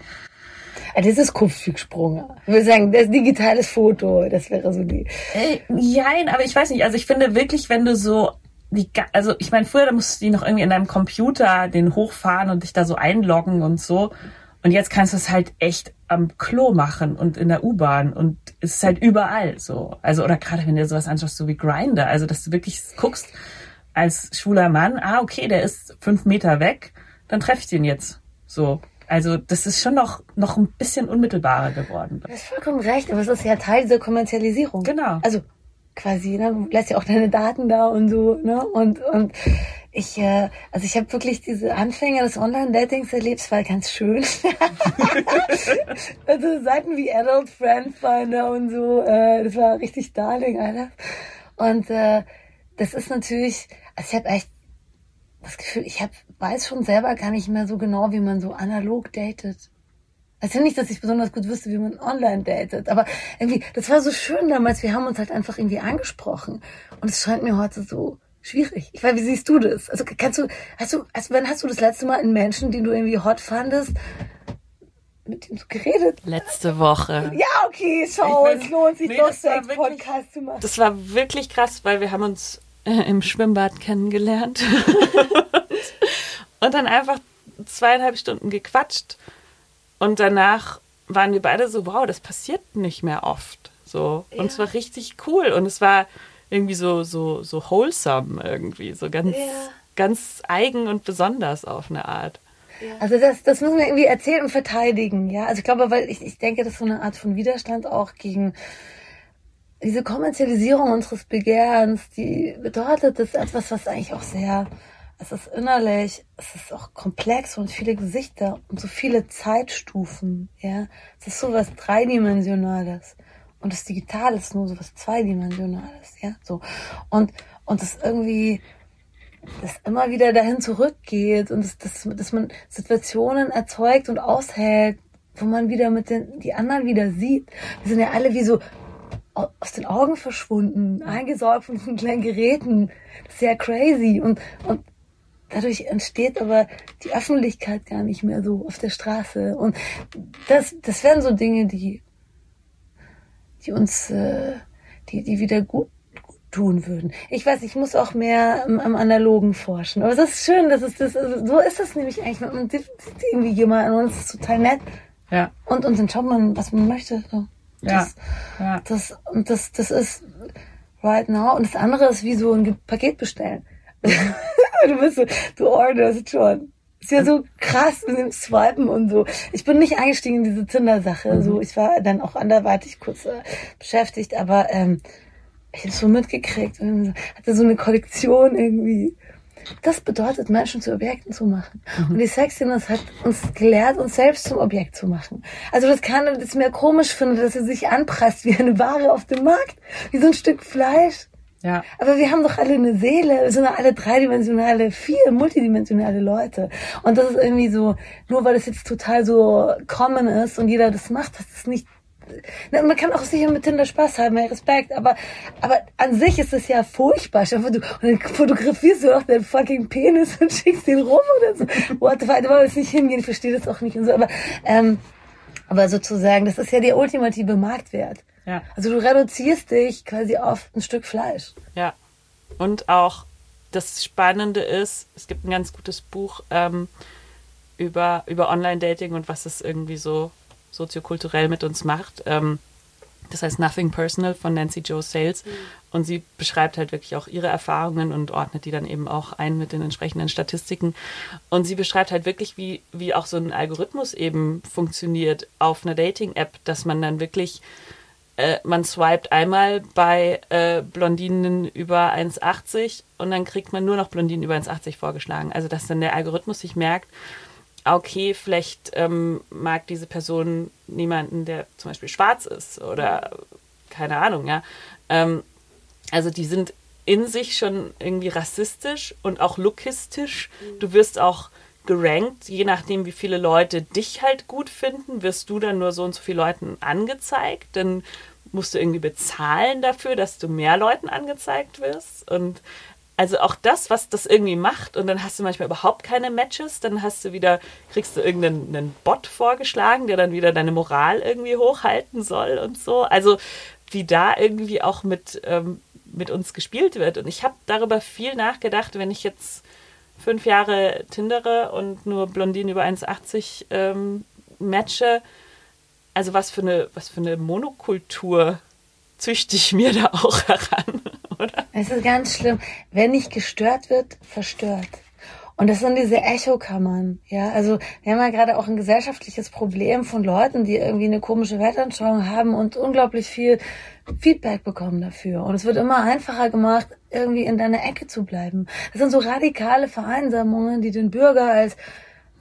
Ja, das ist Kupfsprung. Ich würde sagen, das digitales Foto, das wäre so die. Äh, nein, aber ich weiß nicht. Also ich finde wirklich, wenn du so die, also ich meine, früher da musst du die noch irgendwie in deinem Computer den hochfahren und dich da so einloggen und so. Und jetzt kannst du es halt echt am Klo machen und in der U-Bahn und es ist halt überall so. Also, oder gerade wenn du sowas anschaust, so wie Grinder, also dass du wirklich guckst als schwuler Mann, ah, okay, der ist fünf Meter weg, dann treffe ich den jetzt. So. Also, das ist schon noch, noch ein bisschen unmittelbarer geworden. Du hast vollkommen recht, aber es ist ja Teil dieser Kommerzialisierung. Genau. Also, quasi, ne? Du lässt ja auch deine Daten da und so, ne? Und, und ich, äh, also ich habe wirklich diese Anfänge des Online-Datings erlebt, es war ganz schön. [LAUGHS] also Seiten wie Adult Friend Finder und so, äh, das war richtig darling, Alter. Und äh, das ist natürlich, also ich habe echt das Gefühl, ich hab, weiß schon selber gar nicht mehr so genau, wie man so analog datet. Also nicht, dass ich besonders gut wüsste, wie man online datet, aber irgendwie, das war so schön damals. Wir haben uns halt einfach irgendwie angesprochen. Und es scheint mir heute so schwierig. Ich weiß, wie siehst du das? Also kannst du, hast du, also wann hast du das letzte Mal einen Menschen, den du irgendwie hot fandest, mit dem du geredet? Letzte Woche. Ja, okay, schau, es lohnt sich nee, doch, Sex-Podcast zu machen. Das war wirklich krass, weil wir haben uns äh, im Schwimmbad kennengelernt. [LAUGHS] und dann einfach zweieinhalb Stunden gequatscht und danach waren wir beide so, wow, das passiert nicht mehr oft. So. Und ja. es war richtig cool. Und es war irgendwie so, so, so wholesome irgendwie. So ganz, ja. ganz eigen und besonders auf eine Art. Also das, das müssen wir irgendwie erzählen und verteidigen, ja. Also ich glaube, weil ich, ich denke, das ist so eine Art von Widerstand auch gegen diese Kommerzialisierung unseres Begehrens, die bedeutet, das ist etwas, was eigentlich auch sehr es ist innerlich, es ist auch komplex und viele Gesichter und so viele Zeitstufen, ja. Es ist so was Dreidimensionales. Und das Digitale ist nur so was Zweidimensionales, ja, so. Und, und das irgendwie, das immer wieder dahin zurückgeht und das, das, dass man Situationen erzeugt und aushält, wo man wieder mit den, die anderen wieder sieht. Wir sind ja alle wie so aus den Augen verschwunden, eingesaugt von diesen kleinen Geräten. Ja crazy. Und, und dadurch entsteht aber die Öffentlichkeit gar nicht mehr so auf der Straße. Und das, das wären so Dinge, die, die uns, äh, die, die wieder gut, gut tun würden. Ich weiß, ich muss auch mehr am, am Analogen forschen. Aber das ist schön, das ist das, also so ist es nämlich eigentlich. Man sieht irgendwie jemanden und es ist total nett. Ja. Und, und dann schaut man, was man möchte. So. Das, ja. ja. Das, und das, das ist right now. Und das andere ist wie so ein Paket bestellen. [LAUGHS] du bist so, du orderst schon. Ist ja so krass mit dem Swipen und so. Ich bin nicht eingestiegen in diese Tinder-Sache. Mhm. So, ich war dann auch anderweitig kurz äh, beschäftigt, aber ähm, ich habe so mitgekriegt und hatte so eine Kollektion irgendwie. Das bedeutet, Menschen zu Objekten zu machen. Mhm. Und die Sexiness hat uns gelehrt, uns selbst zum Objekt zu machen. Also das kann, das mir komisch finde, dass sie sich anpresst wie eine Ware auf dem Markt, wie so ein Stück Fleisch. Ja. Aber wir haben doch alle eine Seele, wir sind doch alle dreidimensionale, vier multidimensionale Leute. Und das ist irgendwie so, nur weil das jetzt total so common ist und jeder das macht, das ist nicht na, man kann auch sicher mit Tinder Spaß haben, mehr Respekt, aber, aber an sich ist es ja furchtbar. Du, und dann fotografierst du auch deinen fucking Penis und schickst den rum oder so. What the fuck, da wollen wir jetzt nicht hingehen, ich verstehe das auch nicht und so, aber, ähm, aber sozusagen, das ist ja der ultimative Marktwert. Ja. Also du reduzierst dich quasi auf ein Stück Fleisch. Ja. Und auch das Spannende ist, es gibt ein ganz gutes Buch ähm, über, über Online-Dating und was es irgendwie so soziokulturell mit uns macht. Ähm, das heißt Nothing Personal von Nancy Joe Sales. Mhm. Und sie beschreibt halt wirklich auch ihre Erfahrungen und ordnet die dann eben auch ein mit den entsprechenden Statistiken. Und sie beschreibt halt wirklich, wie, wie auch so ein Algorithmus eben funktioniert auf einer Dating-App, dass man dann wirklich, äh, man swiped einmal bei äh, Blondinen über 1,80 und dann kriegt man nur noch Blondinen über 1,80 vorgeschlagen. Also dass dann der Algorithmus sich merkt, okay, vielleicht ähm, mag diese Person niemanden, der zum Beispiel schwarz ist oder keine Ahnung, ja. Ähm, also die sind in sich schon irgendwie rassistisch und auch lookistisch. Du wirst auch gerankt, je nachdem, wie viele Leute dich halt gut finden, wirst du dann nur so und so viele Leuten angezeigt. Dann musst du irgendwie bezahlen dafür, dass du mehr Leuten angezeigt wirst. Und also auch das, was das irgendwie macht, und dann hast du manchmal überhaupt keine Matches, dann hast du wieder, kriegst du irgendeinen Bot vorgeschlagen, der dann wieder deine Moral irgendwie hochhalten soll und so. Also wie da irgendwie auch mit, ähm, mit uns gespielt wird. Und ich habe darüber viel nachgedacht, wenn ich jetzt fünf Jahre Tindere und nur Blondinen über 1,80 ähm, matche. Also was für eine, was für eine Monokultur züchte ich mir da auch [LAUGHS] heran oder? Es ist ganz schlimm. Wenn nicht gestört wird, verstört. Und das sind diese Echokammern, ja. Also wir haben ja gerade auch ein gesellschaftliches Problem von Leuten, die irgendwie eine komische Weltanschauung haben und unglaublich viel Feedback bekommen dafür. Und es wird immer einfacher gemacht, irgendwie in deiner Ecke zu bleiben. Das sind so radikale Vereinsamungen, die den Bürger als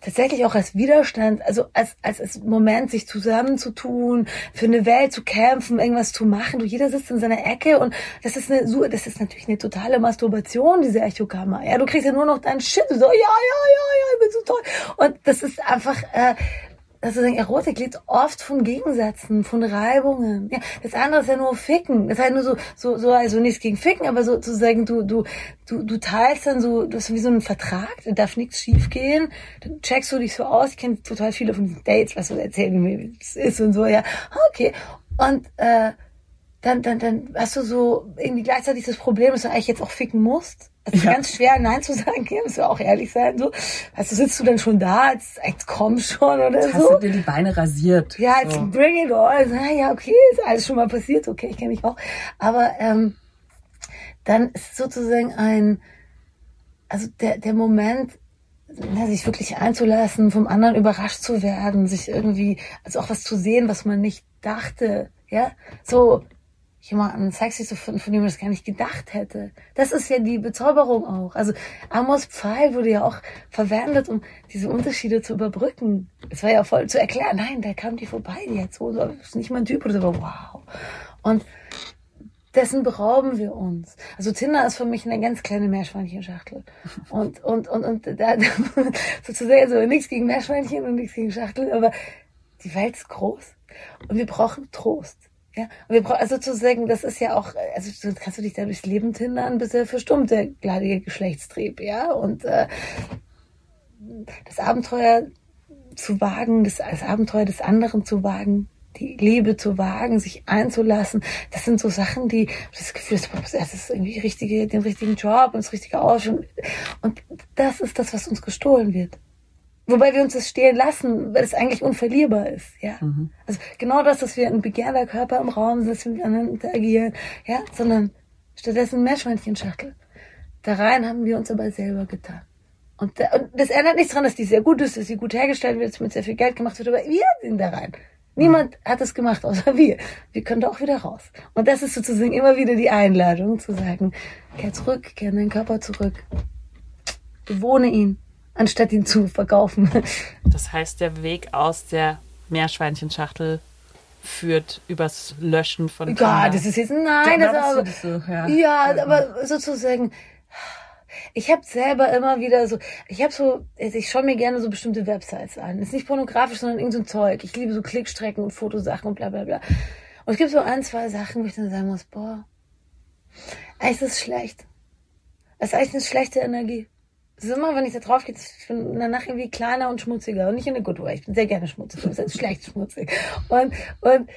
tatsächlich auch als Widerstand, also als, als, als Moment, sich zusammenzutun, für eine Welt zu kämpfen, irgendwas zu machen. Du, jeder sitzt in seiner Ecke und das ist eine, das ist natürlich eine totale Masturbation, diese Echokammer. Ja, du kriegst ja nur noch deinen Shit, so, ja, ja, ja, ja, ich bin so toll. Und das ist einfach, äh, also Erotik lebt oft von Gegensätzen, von Reibungen. Ja, das andere ist ja nur Ficken. Das ist halt nur so, so, so, also nichts gegen Ficken, aber so zu sagen, du, du, du, du teilst dann so, du hast wie so einen Vertrag, da darf nichts schiefgehen. Dann checkst du dich so aus. Ich kenne total viele von diesen Dates, was du erzählen, wie es ist und so, ja. Okay. Und äh, dann, dann, dann hast du so irgendwie gleichzeitig das Problem, dass du eigentlich jetzt auch ficken musst. Es ist ja. ganz schwer, Nein zu [LAUGHS] sagen, Kim, musst du auch ehrlich sein. So. Also sitzt du dann schon da, jetzt, jetzt komm schon oder jetzt so. Hast du dir die Beine rasiert. Ja, jetzt so. bring it on. Also, ja, okay, ist alles schon mal passiert, okay, ich kenne mich auch. Aber ähm, dann ist sozusagen ein, also der, der Moment, na, sich wirklich einzulassen, vom anderen überrascht zu werden, sich irgendwie, also auch was zu sehen, was man nicht dachte, ja, so jemanden sexy zu finden, von dem man das gar nicht gedacht hätte. Das ist ja die Bezauberung auch. Also Amos Pfeil wurde ja auch verwendet, um diese Unterschiede zu überbrücken. Es war ja voll zu erklären, nein, da kam die vorbei, die hat so, so ist nicht mein Typ oder so, aber wow. Und dessen berauben wir uns. Also Tinder ist für mich eine ganz kleine Meerschweinchenschachtel. Und, und, und, und da, [LAUGHS] sozusagen, also nichts gegen Meerschweinchen und nichts gegen Schachtel, aber die Welt ist groß und wir brauchen Trost. Ja, und wir brauchen, also zu sagen, das ist ja auch, also kannst du dich da durchs Leben tindern, bis er verstummt, der gladige Geschlechtstrieb, ja, und äh, das Abenteuer zu wagen, das, das Abenteuer des anderen zu wagen, die Liebe zu wagen, sich einzulassen, das sind so Sachen, die das Gefühl, das ist irgendwie richtige, den richtigen Job und das richtige Ausschau. Und das ist das, was uns gestohlen wird. Wobei wir uns das stehlen lassen, weil es eigentlich unverlierbar ist, ja. Mhm. Also genau das, dass wir ein begehrter Körper im Raum sind, dass wir mit anderen interagieren, ja, sondern stattdessen Meerschweinchenschachtel. Da rein haben wir uns aber selber getan. Und, da, und das ändert nichts daran, dass die sehr gut ist, dass sie gut hergestellt wird, dass mit sehr viel Geld gemacht wird, aber wir sind da rein. Niemand mhm. hat es gemacht, außer wir. Wir können da auch wieder raus. Und das ist sozusagen immer wieder die Einladung, zu sagen, kehr zurück, kehr in deinen Körper zurück. Bewohne ihn anstatt ihn zu verkaufen. [LAUGHS] Das heißt, der Weg aus der Meerschweinchenschachtel führt übers Löschen von Ja, das ist jetzt nein, ja, das, das so, ja. ja, aber sozusagen ich habe selber immer wieder so, ich habe so, ich schaue mir gerne so bestimmte Websites an. Ist nicht pornografisch, sondern irgend so ein Zeug. Ich liebe so Klickstrecken und Fotosachen und bla bla bla. Und es gibt so ein, zwei Sachen, wo ich dann sagen muss, boah, eigentlich ist es schlecht. Es ist eigentlich eine schlechte Energie. Es ist immer, wenn ich da drauf gehe, ich bin danach irgendwie kleiner und schmutziger und nicht in a good way. Ich bin sehr gerne schmutzig, das ist schlecht schmutzig. Und, und,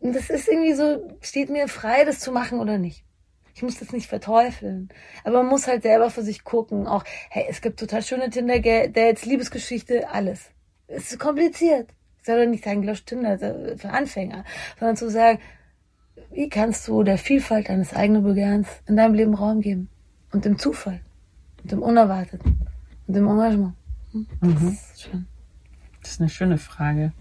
und das ist irgendwie so, steht mir frei, das zu machen oder nicht. Ich muss das nicht verteufeln. Aber man muss halt selber für sich gucken. Auch, hey, es gibt total schöne Tinder-Dates, Liebesgeschichte, alles. Es ist kompliziert. Ich soll doch nicht sagen, lösch Tinder für Anfänger, sondern zu sagen, wie kannst du der Vielfalt deines eigenen Begehrens in deinem Leben Raum geben? Und dem Zufall. Und dem Unerwarteten. Und dem Engagement. Hm? Das mhm. ist schön. Das ist eine schöne Frage.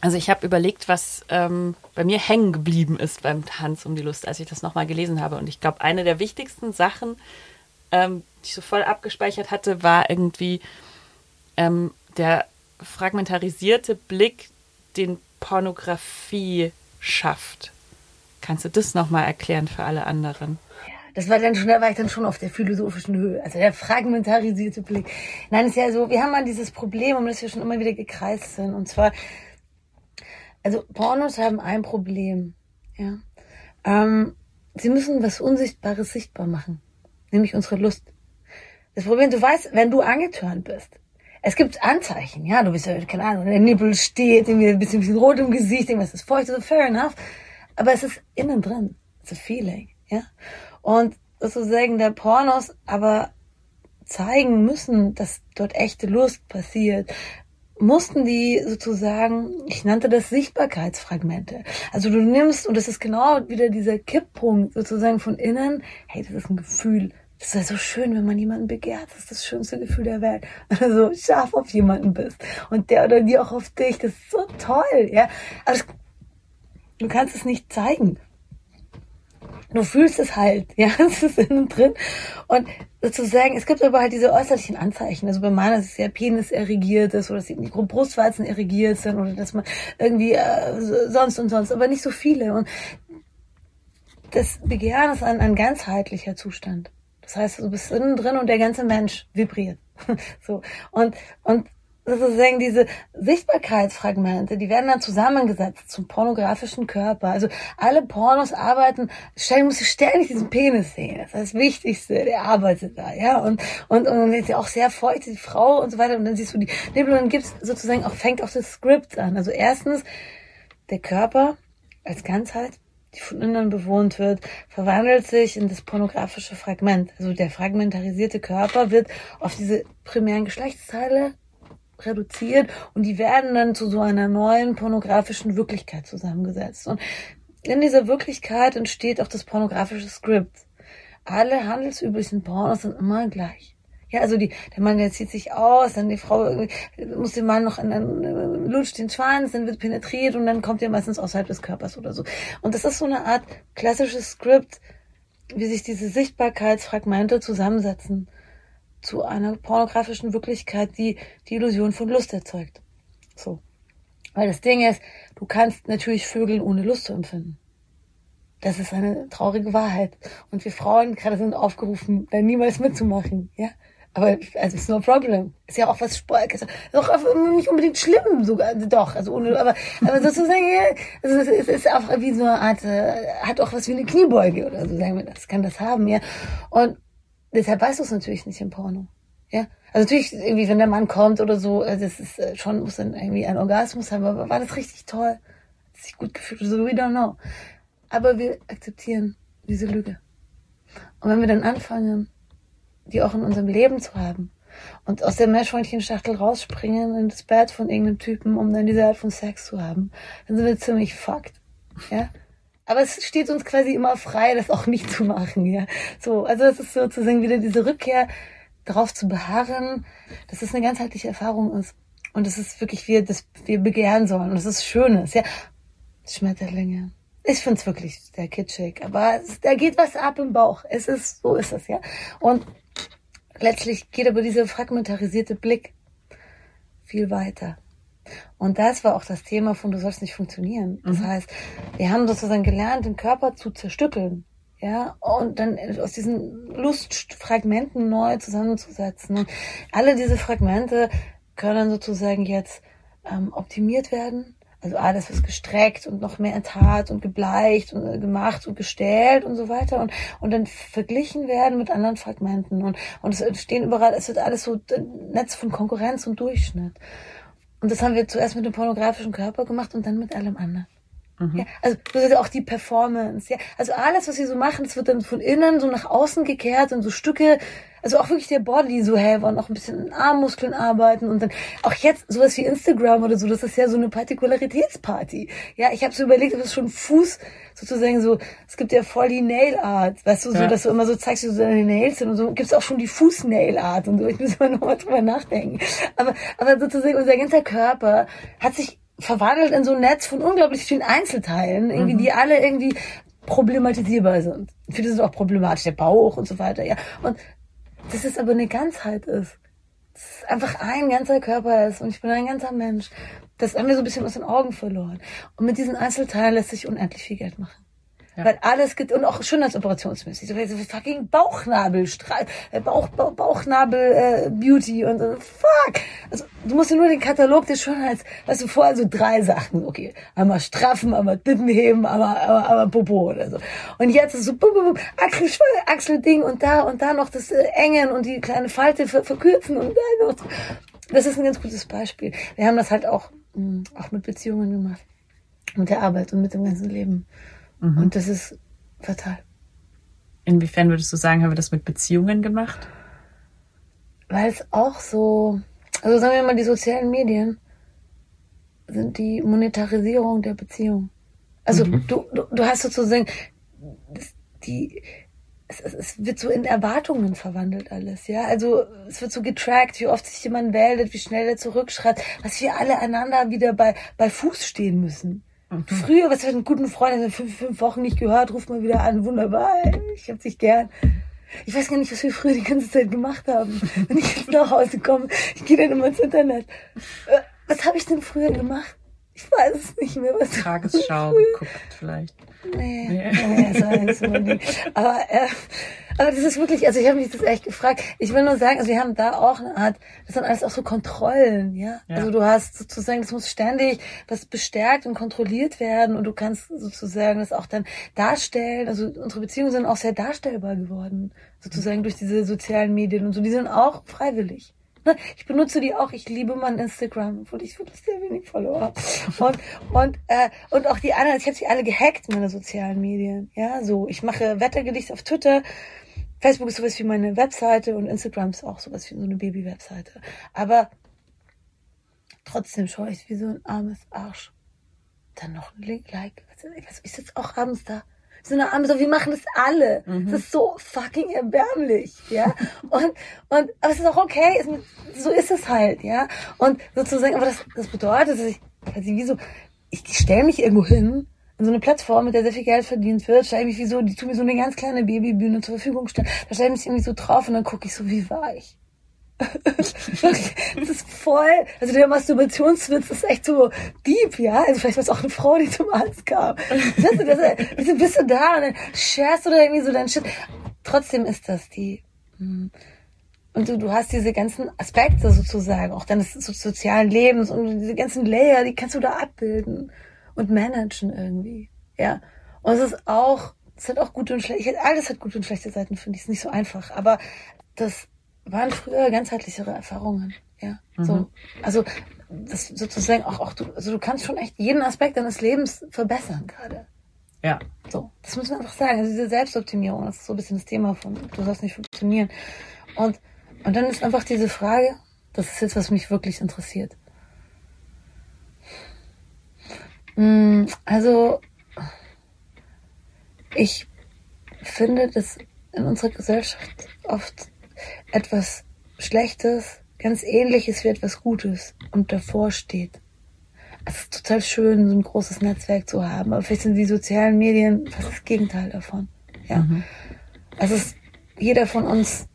Also ich habe überlegt, was ähm, bei mir hängen geblieben ist beim Tanz um die Lust, als ich das nochmal gelesen habe. Und ich glaube, eine der wichtigsten Sachen, ähm, die ich so voll abgespeichert hatte, war irgendwie ähm, der fragmentarisierte Blick, den Pornografie schafft. Kannst du das nochmal erklären für alle anderen? Ja, das war dann schon, da war ich dann schon auf der philosophischen Höhe. Also der fragmentarisierte Blick. Nein, ist ja so, wir haben mal dieses Problem, um das wir schon immer wieder gekreist sind. Und zwar, also Pornos haben ein Problem. Ja. Ähm, sie müssen was Unsichtbares sichtbar machen. Nämlich unsere Lust. Das Problem, du weißt, wenn du angetörnt bist, es gibt Anzeichen, ja, du bist ja, keine Ahnung, der Nippel steht, irgendwie ein bisschen, ein bisschen rot im Gesicht, irgendwas ist feucht, also fair enough. Aber es ist innen drin. It's a feeling, ja. Und sozusagen der Pornos aber zeigen müssen, dass dort echte Lust passiert, mussten die sozusagen, ich nannte das Sichtbarkeitsfragmente. Also du nimmst, und das ist genau wieder dieser Kipppunkt sozusagen von innen, hey, das ist ein Gefühl. Das ist so schön, wenn man jemanden begehrt. Das ist das schönste Gefühl der Welt. [LAUGHS] Also scharf auf jemanden bist. Und der oder die auch auf dich. Das ist so toll, ja. Aber das Du kannst es nicht zeigen. Du fühlst es halt, [LAUGHS] ja, es ist innen drin. Und sozusagen, es gibt aber halt diese äußerlichen Anzeichen. Also bei meiner ist es ja Penis erregiert ist oder dass die Brustwarzen erregiert sind oder dass man irgendwie äh, sonst und sonst, aber nicht so viele. Und das Begehren ist ein, ein ganzheitlicher Zustand. Das heißt, du bist innen drin und der ganze Mensch vibriert. [LAUGHS] so. Und, und sozusagen diese Sichtbarkeitsfragmente, die werden dann zusammengesetzt zum pornografischen Körper. Also alle Pornos arbeiten, ständig muss ich ständig diesen Penis sehen. Das ist das Wichtigste, der arbeitet da, ja. Und, und, und dann ist ja auch sehr feucht, die Frau und so weiter. Und dann siehst du die Nippel und dann gibt's sozusagen auch, fängt auch das Skript an. Also erstens, der Körper als Ganzheit, die von innen bewohnt wird, verwandelt sich in das pornografische Fragment. Also der fragmentarisierte Körper wird auf diese primären Geschlechtsteile reduziert und die werden dann zu so einer neuen pornografischen Wirklichkeit zusammengesetzt. Und in dieser Wirklichkeit entsteht auch das pornografische Skript. Alle handelsüblichen Pornos sind immer gleich. Ja, also die, der Mann, der zieht sich aus, dann die Frau muss den Mann noch an, an lutscht den Schwanz, dann wird penetriert und dann kommt er meistens außerhalb des Körpers oder so. Und das ist so eine Art klassisches Skript, wie sich diese Sichtbarkeitsfragmente zusammensetzen zu einer pornografischen Wirklichkeit, die die Illusion von Lust erzeugt. So. Weil das Ding ist, du kannst natürlich Vögeln ohne Lust zu empfinden. Das ist eine traurige Wahrheit. Und wir Frauen gerade sind aufgerufen, da niemals mitzumachen, ja. Aber, also, ist no problem. Ist ja auch was ist auch nicht unbedingt schlimm sogar, also doch, also ohne, aber, aber sozusagen, ja, also es ist auch wie so eine Art, äh, hat auch was wie eine Kniebeuge oder so, sagen wir das, kann das haben, ja. Und deshalb weißt du es natürlich nicht im Porno. Ja, also natürlich irgendwie, wenn der Mann kommt oder so, äh, das ist äh, schon muss dann irgendwie ein Orgasmus haben, aber war das richtig toll? Hat sich gut gefühlt? So we don't know. Aber wir akzeptieren diese Lüge. Und wenn wir dann anfangen, die auch in unserem Leben zu haben und aus der Meerschweinchenschachtel rausspringen in das Bett von irgendeinem Typen, um dann diese Art von Sex zu haben, dann sind wir ziemlich fucked. Ja, aber es steht uns quasi immer frei, das auch nicht zu machen, ja. So, also es ist sozusagen wieder diese Rückkehr darauf zu beharren, dass es eine ganzheitliche Erfahrung ist. Und es ist wirklich, wir, das wir begehren sollen. Und es ist Schönes, ja. Schmetterlinge. Ich find's wirklich sehr kitschig, aber es, da geht was ab im Bauch. Es ist, so ist es, ja. Und letztlich geht aber dieser fragmentarisierte Blick viel weiter. Und das war auch das Thema von du sollst nicht funktionieren. Das mhm. heißt, wir haben sozusagen gelernt, den Körper zu zerstückeln. Ja, und dann aus diesen Lustfragmenten neu zusammenzusetzen. Und alle diese Fragmente können sozusagen jetzt ähm, optimiert werden. Also alles, was gestreckt und noch mehr enttat und gebleicht und äh, gemacht und gestellt und so weiter und, und dann verglichen werden mit anderen Fragmenten und, und es entstehen überall, es wird alles so ein Netz von Konkurrenz und Durchschnitt. Und das haben wir zuerst mit dem pornografischen Körper gemacht und dann mit allem anderen. Mhm. Ja, also das auch die Performance. Ja, also alles, was wir so machen, das wird dann von innen so nach außen gekehrt und so Stücke. Also auch wirklich der Body so hey, und auch ein bisschen in Armmuskeln arbeiten und dann auch jetzt sowas wie Instagram oder so, das ist ja so eine Partikularitätsparty. Ja, ich habe so überlegt, ob es schon Fuß sozusagen so, es gibt ja voll die Nail Art, weißt du, so, ja. dass du immer so zeigst, wie so deine Nails sind und so, gibt's auch schon die Fuß-Nail Art und so. Ich muss immer noch mal drüber nachdenken. Aber, aber sozusagen unser ganzer Körper hat sich verwandelt in so ein Netz von unglaublich vielen Einzelteilen, irgendwie, mhm. die alle irgendwie problematisierbar sind. Viele sind auch problematisch, der Bauch und so weiter, ja. Und dass es aber eine Ganzheit ist. Dass es einfach ein ganzer Körper ist und ich bin ein ganzer Mensch. Das haben wir so ein bisschen aus den Augen verloren. Und mit diesen Einzelteilen lässt sich unendlich viel Geld machen. Ja. Weil alles geht, und auch schönheitsoperationsmäßig, so, so fucking Bauchnabelstrahl, äh, Bauch, Bauch, Bauchnabel, äh, Beauty und so, fuck. Also, du musst dir nur den Katalog der Schönheits, weißt du, vorher so drei Sachen, okay. Einmal straffen, einmal Titten heben, einmal, einmal, einmal Popo oder so. Und jetzt ist so, bum, bum, bum, Achsel, Achselding und da und da noch das äh, Engen und die kleine Falte ver verkürzen und da noch. Das ist ein ganz gutes Beispiel. Wir haben das halt auch, mh, hm, auch mit Beziehungen gemacht. Mit der Arbeit und mit dem ganzen Leben. Mhm. Und das ist fatal. Inwiefern würdest du sagen, haben wir das mit Beziehungen gemacht? Weil es auch so, also sagen wir mal, die sozialen Medien sind die Monetarisierung der Beziehung. Also mhm. du, du, du hast sozusagen die, es, es, wird so in Erwartungen verwandelt alles, ja. Also es wird so getrackt, wie oft sich jemand meldet, wie schnell er zurückschreibt, was wir alle einander wieder bei, bei Fuß stehen müssen. Mhm. Früher, was hat einen guten Freund, der fünf, fünf Wochen nicht gehört, ruft mal wieder an. Wunderbar, ich hab dich gern. Ich weiß gar nicht, was wir früher die ganze Zeit gemacht haben. Wenn ich jetzt nach Hause komme, ich gehe dann immer ins Internet. Äh, was habe ich denn früher gemacht? Ich weiß es nicht mehr. Was Tagesschau geguckt vielleicht. Nee, nee. nee nicht so Aber äh, aber das ist wirklich, also ich habe mich das echt gefragt. Ich will nur sagen, also wir haben da auch eine Art, das sind alles auch so Kontrollen, ja? ja. Also du hast sozusagen, das muss ständig was bestärkt und kontrolliert werden und du kannst sozusagen das auch dann darstellen. Also unsere Beziehungen sind auch sehr darstellbar geworden, sozusagen durch diese sozialen Medien und so. Die sind auch freiwillig. Ne? Ich benutze die auch. Ich liebe mein Instagram, obwohl ich wirklich sehr wenig Follower habe. Und, und, äh, und auch die anderen, ich habe sie alle gehackt, meine sozialen Medien. Ja, so. Ich mache Wettergedicht auf Twitter. Facebook ist sowas wie meine Webseite und Instagram ist auch sowas wie so eine Baby-Webseite. Aber trotzdem schaue ich wie so ein armes Arsch. Dann noch ein Link, Like. Ich sitze auch abends da so eine Arme, so wir machen das alle. Mhm. Das ist so fucking erbärmlich, ja. Und, und, aber es ist auch okay, es, so ist es halt, ja. Und sozusagen, aber das, das bedeutet, dass ich, also wie so, ich, ich stelle mich irgendwo hin so eine Plattform, mit der sehr viel Geld verdient wird, stelle mich wie so, die tun mir so eine ganz kleine Babybühne zur Verfügung stellen. Da stelle ich mich irgendwie so drauf und dann gucke ich so, wie war ich? [LAUGHS] das ist voll, also der Masturbationswitz ist echt so deep, ja. Also vielleicht war es auch eine Frau, die zum Arzt kam. Weißt du, das, wieso bist du da und dann scherst du da irgendwie so dein Shit. Trotzdem ist das die. Hm. Und du, du hast diese ganzen Aspekte sozusagen, auch deines sozialen Lebens und diese ganzen Layer, die kannst du da abbilden und managen irgendwie. Ja. Und es ist auch, es hat auch gute und schlechte, alles hat gute und schlechte Seiten, finde ich. Es ist nicht so einfach. Aber das waren früher ganzheitlichere Erfahrungen. Ja. Mhm. So. Also das sozusagen auch, auch du, also du kannst schon echt jeden Aspekt deines Lebens verbessern gerade. Ja. So, das muss man einfach sagen. Also diese Selbstoptimierung, das ist so ein bisschen das Thema von, du sollst nicht funktionieren. Und, und dann ist einfach diese Frage, das ist jetzt, was mich wirklich interessiert. Also, ich finde, dass in unserer Gesellschaft oft etwas Schlechtes ganz ähnliches wie etwas Gutes und davor steht. Es ist total schön, so ein großes Netzwerk zu haben, aber vielleicht sind die sozialen Medien fast das Gegenteil davon. Ja. Mhm. Also es, jeder von uns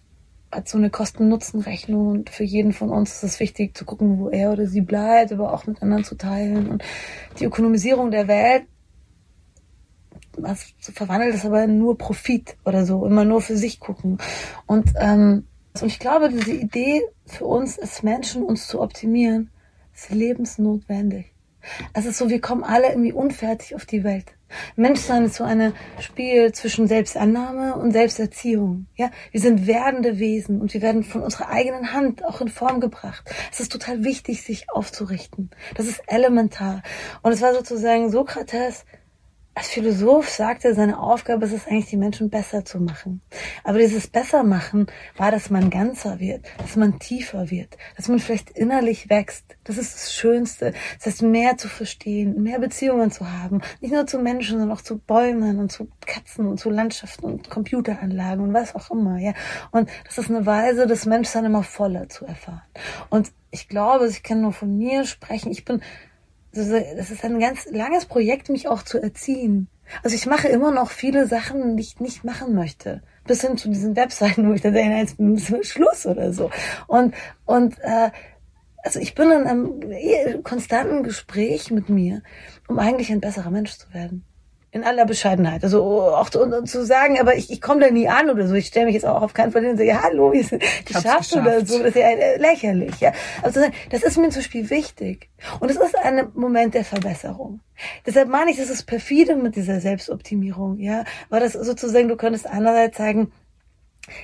hat so eine Kosten-Nutzen-Rechnung und für jeden von uns ist es wichtig zu gucken, wo er oder sie bleibt, aber auch mit anderen zu teilen. Und die Ökonomisierung der Welt was verwandelt es aber nur Profit oder so, immer nur für sich gucken. Und ähm, und ich glaube, diese Idee für uns als Menschen, uns zu optimieren, ist lebensnotwendig. Es ist so, wir kommen alle irgendwie unfertig auf die Welt. Menschsein ist so ein Spiel zwischen Selbstannahme und Selbsterziehung. Ja, wir sind werdende Wesen und wir werden von unserer eigenen Hand auch in Form gebracht. Es ist total wichtig, sich aufzurichten. Das ist elementar. Und es war sozusagen Sokrates, als Philosoph sagte, seine Aufgabe ist es eigentlich, die Menschen besser zu machen. Aber dieses Bessermachen war, dass man ganzer wird, dass man tiefer wird, dass man vielleicht innerlich wächst. Das ist das Schönste. Das heißt, mehr zu verstehen, mehr Beziehungen zu haben. Nicht nur zu Menschen, sondern auch zu Bäumen und zu Katzen und zu Landschaften und Computeranlagen und was auch immer, ja. Und das ist eine Weise, das Menschsein immer voller zu erfahren. Und ich glaube, ich kann nur von mir sprechen. Ich bin das ist ein ganz langes Projekt, mich auch zu erziehen. Also ich mache immer noch viele Sachen, die ich nicht machen möchte. Bis hin zu diesen Webseiten, wo ich dann denke, jetzt ist Schluss oder so. Und, und äh, also ich bin in einem konstanten Gespräch mit mir, um eigentlich ein besserer Mensch zu werden in aller Bescheidenheit. Also auch zu, zu sagen, aber ich, ich komme da nie an oder so. Ich stelle mich jetzt auch auf keinen Fall hin und sage, ja, hallo, wir sind geschafft oder so. Das ist ja äh, lächerlich. Ja. Aber zu sagen, das ist mir zum Beispiel wichtig. Und es ist ein Moment der Verbesserung. Deshalb meine ich, das ist perfide mit dieser Selbstoptimierung. Ja, weil das sozusagen, du könntest einerseits sagen,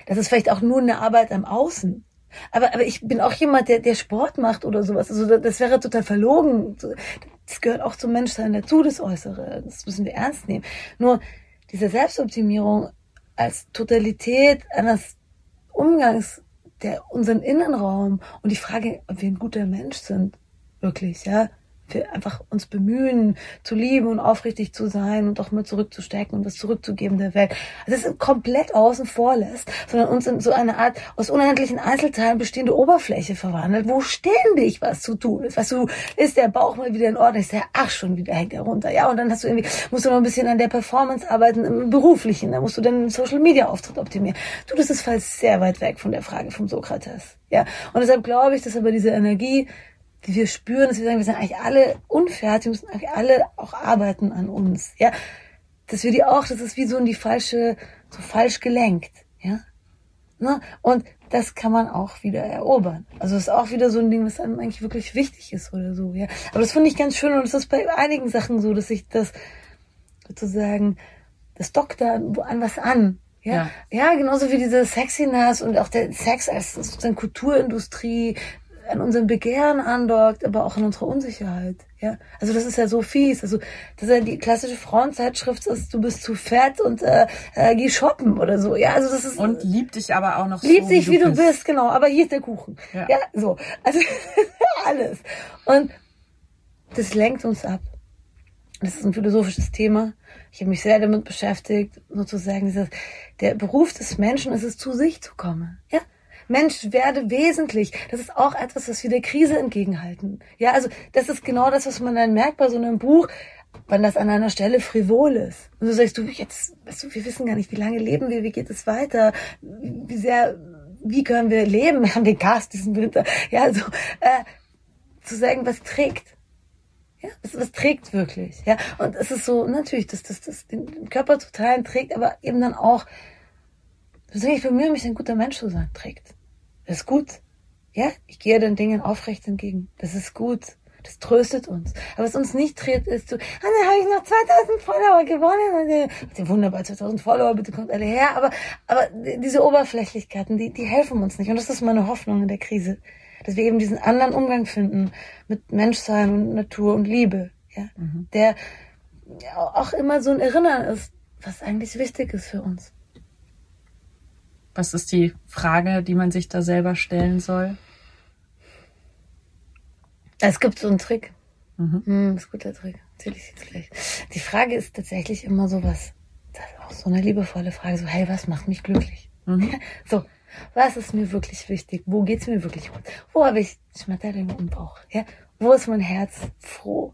das ist vielleicht auch nur eine Arbeit am Außen. Aber, aber ich bin auch jemand, der, der Sport macht oder sowas. Also das wäre total verlogen. Das gehört auch zum Menschsein dazu, das Äußere. Das müssen wir ernst nehmen. Nur diese Selbstoptimierung als Totalität eines Umgangs der unseren Innenraum und die Frage, ob wir ein guter Mensch sind, wirklich, ja, wir einfach uns bemühen, zu lieben und aufrichtig zu sein und auch mal zurückzustecken und was zurückzugeben der Welt. Also das komplett außen vor lässt, sondern uns in so eine Art aus unendlichen Einzelteilen bestehende Oberfläche verwandelt, wo ständig was zu tun ist. Weißt du, ist der Bauch mal wieder in Ordnung, ist der Ach schon wieder hängt er runter. Ja, und dann hast du irgendwie, musst du noch ein bisschen an der Performance arbeiten im Beruflichen, da musst du dann Social Media Auftritt optimieren. Du, das ist falls sehr weit weg von der Frage vom Sokrates. Ja, und deshalb glaube ich, dass aber diese Energie die wir spüren, dass wir sagen, wir sind eigentlich alle unfertig, müssen eigentlich alle auch arbeiten an uns, ja. Dass wir die auch, das ist wie so in die falsche, so falsch gelenkt, ja. Ne? Und das kann man auch wieder erobern. Also das ist auch wieder so ein Ding, was einem eigentlich wirklich wichtig ist oder so, ja. Aber das finde ich ganz schön und es ist bei einigen Sachen so, dass ich das sozusagen, das dockt da an was an, ja, ja, ja, genauso wie diese Sexiness und auch der Sex als sozusagen Kulturindustrie, an unserem Begehren andockt, aber auch an unserer Unsicherheit. Ja, also das ist ja so fies. Also das ist ja die klassische Frauenzeitschrift ist, du bist zu fett und äh, äh, geh shoppen oder so. Ja, also das ist und liebt dich aber auch noch liebt so, dich wie, du, wie bist. bist. genau. Aber hier ist der Kuchen. Ja, ja so. Also [LAUGHS] alles und das lenkt uns ab. Das ist ein philosophisches Thema. Ich habe mich sehr damit beschäftigt, sozusagen, dieses, der Beruf des Menschen ist es, zu sich zu kommen. Ja, Mensch, werde wesentlich. Das ist auch etwas, was wir der Krise entgegenhalten. Ja, also das ist genau das, was man dann merkt bei so einem Buch, wann das an einer Stelle frivol ist. Und so sagst du, jetzt, weißt du, wir wissen gar nicht, wie lange leben wir, wie geht es weiter, wie sehr, wie können wir leben, [LAUGHS] haben wir Gas diesen Winter. Ja, also äh, zu sagen, was trägt. Ja, was, was trägt wirklich? Ja, und es ist so natürlich, dass das, das den Körper zu teilen trägt, aber eben dann auch, ich bemühe mich, ein guter Mensch zu sein, trägt. Das ist gut. Ja, ich gehe den Dingen aufrecht entgegen. Das ist gut. Das tröstet uns. Aber was uns nicht trägt, ist so, ah, dann habe ich noch 2000 Follower gewonnen. Die wunderbar, 2000 Follower, bitte kommt alle her. Aber, aber diese Oberflächlichkeiten, die, die helfen uns nicht. Und das ist meine Hoffnung in der Krise. Dass wir eben diesen anderen Umgang finden mit Menschsein und Natur und Liebe. Ja, mhm. der auch immer so ein Erinnern ist, was eigentlich wichtig ist für uns. Was ist die Frage, die man sich da selber stellen soll? Es gibt so einen Trick. Mhm. Hm, ist ein guter Trick. Erzähl ich jetzt gleich. Die Frage ist tatsächlich immer so was. Das ist auch so eine liebevolle Frage. So, hey, was macht mich glücklich? Mhm. [LAUGHS] So, was ist mir wirklich wichtig? Wo geht's mir wirklich gut? Wo habe ich Schmetterlinge im Bauch? Ja? Wo ist mein Herz froh?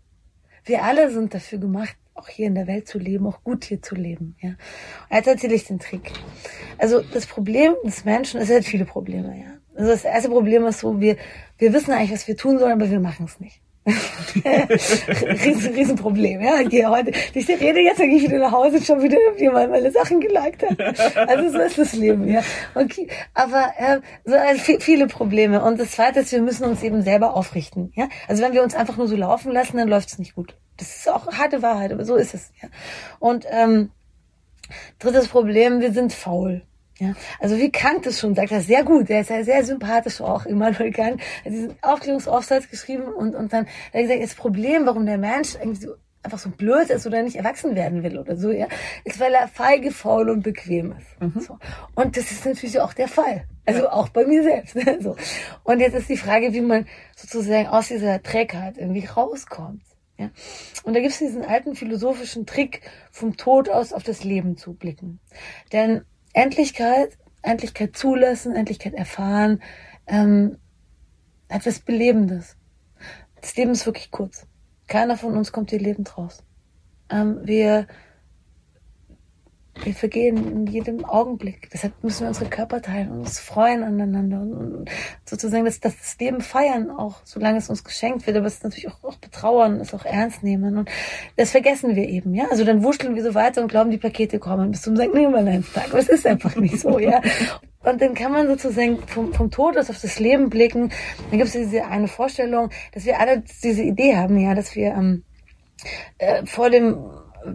Wir alle sind dafür gemacht, auch hier in der Welt zu leben, auch gut hier zu leben. Ja. Und jetzt erzähle ich den Trick. Also das Problem des Menschen, es hat viele Probleme, ja. Also das erste Problem ist so, wir, wir wissen eigentlich, was wir tun sollen, aber wir machen es nicht. [LAUGHS] riesen, Riesenproblem, ja. Ich gehe heute, ich rede jetzt, dann gehe ich wieder nach Hause und schon wieder jemand meine Sachen geliked hat. Also so ist das Leben, ja. Okay. Aber äh, so also viele Probleme. Und das zweite ist, wir müssen uns eben selber aufrichten. Ja. Also wenn wir uns einfach nur so laufen lassen, dann läuft es nicht gut. Das ist auch harte Wahrheit, aber so ist es. Ja. Und ähm, drittes Problem, wir sind faul. Ja, also wie Kant es schon sagt, das sehr gut, der ist ja sehr sympathisch auch, Immanuel Kant, hat diesen Aufklärungsaufsatz geschrieben und, und dann hat er gesagt, das Problem, warum der Mensch irgendwie so einfach so blöd ist oder nicht erwachsen werden will oder so, ja, ist, weil er feige, faul und bequem ist. Mhm. So. Und das ist natürlich auch der Fall. Also auch bei mir selbst. [LAUGHS] so. Und jetzt ist die Frage, wie man sozusagen aus dieser Trägheit irgendwie rauskommt. Ja? Und da gibt es diesen alten philosophischen Trick, vom Tod aus auf das Leben zu blicken. Denn Endlichkeit, Endlichkeit zulassen, Endlichkeit erfahren, ähm, etwas Belebendes. Das Leben ist wirklich kurz. Keiner von uns kommt hier lebend raus. Ähm, wir wir vergehen in jedem Augenblick. Deshalb müssen wir unsere Körper teilen und uns freuen aneinander und, sozusagen das, das Leben feiern, auch solange es uns geschenkt wird, aber es natürlich auch, auch betrauern, es auch ernst nehmen. Und das vergessen wir eben, ja. Also dann wuscheln wir so weiter und glauben, die Pakete kommen bis zum St. Nimmerleinstag. Aber es ist einfach nicht so, ja. Und dann kann man sozusagen vom, vom Tod aus auf das Leben blicken. Dann gibt es diese eine Vorstellung, dass wir alle diese Idee haben, ja, dass wir ähm, äh, vor dem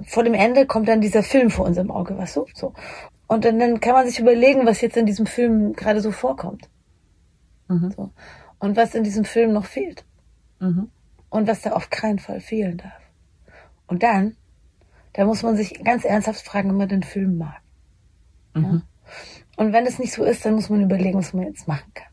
vor dem Ende kommt dann dieser Film vor unserem Auge, was so, so. Und dann, dann kann man sich überlegen, was jetzt in diesem Film gerade so vorkommt. Mhm. So. Und was in diesem Film noch fehlt. Mhm. Und was da auf keinen Fall fehlen darf. Und dann, da muss man sich ganz ernsthaft fragen, ob man den Film mag. Mhm. Ja? Und wenn es nicht so ist, dann muss man überlegen, was man jetzt machen kann.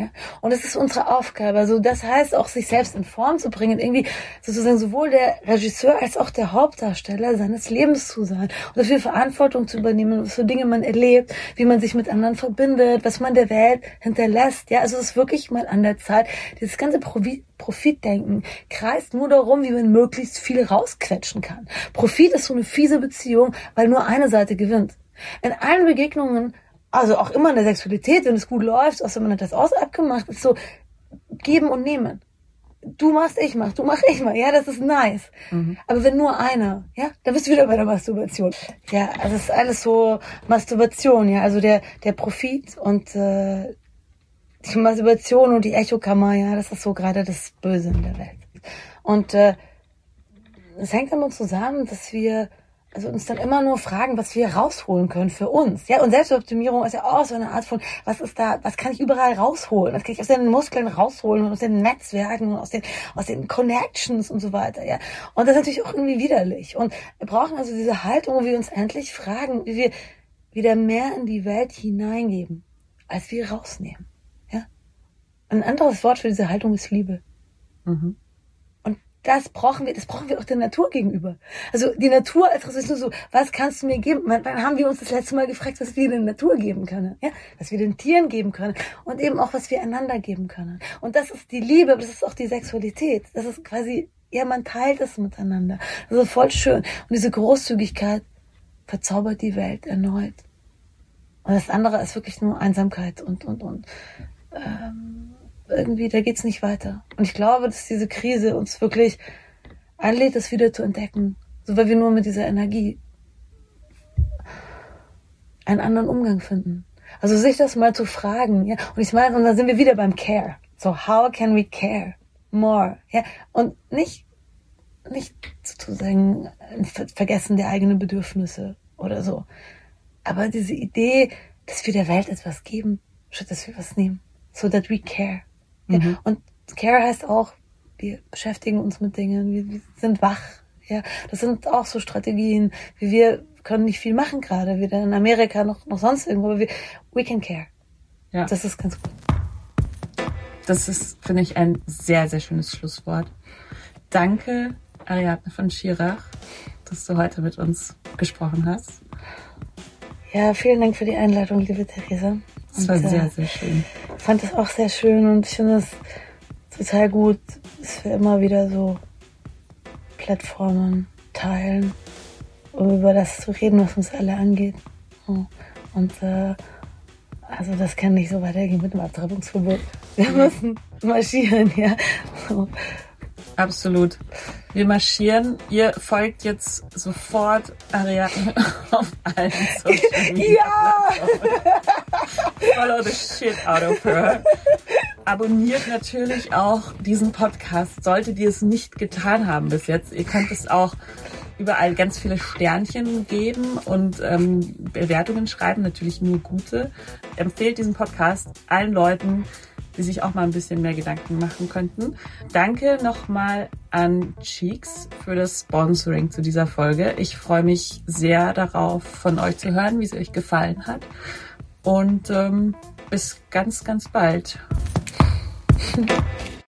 Ja? Und es ist unsere Aufgabe. Also das heißt auch, sich selbst in Form zu bringen, irgendwie sozusagen sowohl der Regisseur als auch der Hauptdarsteller seines Lebens zu sein und dafür Verantwortung zu übernehmen, was für Dinge man erlebt, wie man sich mit anderen verbindet, was man der Welt hinterlässt. Ja, also es ist wirklich mal an der Zeit. Dieses ganze Profitdenken kreist nur darum, wie man möglichst viel rausquetschen kann. Profit ist so eine fiese Beziehung, weil nur eine Seite gewinnt. In allen Begegnungen also auch immer in der Sexualität, wenn es gut läuft, außer man hat das aus abgemacht, ist so geben und nehmen. Du machst, ich mach, du mach, ich mach. Ja, das ist nice. Mhm. Aber wenn nur einer, ja, dann bist du wieder bei der Masturbation. Ja, also es ist alles so Masturbation, ja, also der der Profit und äh, die Masturbation und die Echokammer, ja, das ist so gerade das Böse in der Welt. Und äh, es hängt damit zusammen, dass wir also uns dann immer nur fragen, was wir rausholen können für uns. Ja, und Selbstoptimierung ist ja auch so eine Art von, was ist da, was kann ich überall rausholen? Was kann ich aus den Muskeln rausholen und aus den Netzwerken und aus den, aus den Connections und so weiter, ja. Und das ist natürlich auch irgendwie widerlich. Und wir brauchen also diese Haltung, wo wir uns endlich fragen, wie wir wieder mehr in die Welt hineingeben, als wir rausnehmen, ja. Ein anderes Wort für diese Haltung ist Liebe. Mhm das brauchen wir, das brauchen wir auch der Natur gegenüber. Also die Natur als Ressource so, was kannst du mir geben? Wann haben wir uns das letzte Mal gefragt, was wir der Natur geben können? Ja, was wir den Tieren geben können und eben auch, was wir einander geben können. Und das ist die Liebe, aber das ist auch die Sexualität. Das ist quasi, ja, man teilt es miteinander. Das ist voll schön. Und diese Großzügigkeit verzaubert die Welt erneut. Und das andere ist wirklich nur Einsamkeit und, und, und, ähm, irgendwie, da geht's nicht weiter. Und ich glaube, dass diese Krise uns wirklich einlädt, das wieder zu entdecken. So weil wir nur mit dieser Energie einen anderen Umgang finden. Also sich das mal zu fragen, ja. Und ich meine, und dann sind wir wieder beim Care. So, how can we care more? Ja. Und nicht, nicht sozusagen vergessen der eigenen Bedürfnisse oder so. Aber diese Idee, dass wir der Welt etwas geben, statt dass wir was nehmen. So that we care. Mhm. Und Care heißt auch, wir beschäftigen uns mit Dingen, wir, wir sind wach. Ja, das sind auch so Strategien, wie wir können nicht viel machen gerade, weder in Amerika noch, noch sonst irgendwo, aber wir, we can care. Ja. Das ist ganz gut. Das ist, finde ich, ein sehr, sehr schönes Schlusswort. Danke, Ariadne von Schirach, dass du heute mit uns gesprochen hast. Ja, vielen Dank für die Einladung, liebe Theresa. Das war sehr, sehr schön. Ich fand das auch sehr schön und ich finde es total gut, dass wir immer wieder so Plattformen teilen, um über das zu reden, was uns alle angeht. Und äh, also das kann nicht so weitergehen mit dem Abtreibungsverbot. Wir müssen marschieren, ja. So. Absolut. Wir marschieren. Ihr folgt jetzt sofort Ariadne [LAUGHS] auf allen Social [LAUGHS] Media. Ja! Follow the shit out of her. Abonniert natürlich auch diesen Podcast, solltet ihr es nicht getan haben bis jetzt. Ihr könnt es auch überall ganz viele Sternchen geben und ähm, Bewertungen schreiben, natürlich nur gute. Empfehlt diesen Podcast allen Leuten, die sich auch mal ein bisschen mehr Gedanken machen könnten. Danke nochmal an Cheeks für das Sponsoring zu dieser Folge. Ich freue mich sehr darauf, von euch zu hören, wie es euch gefallen hat. Und ähm, bis ganz, ganz bald.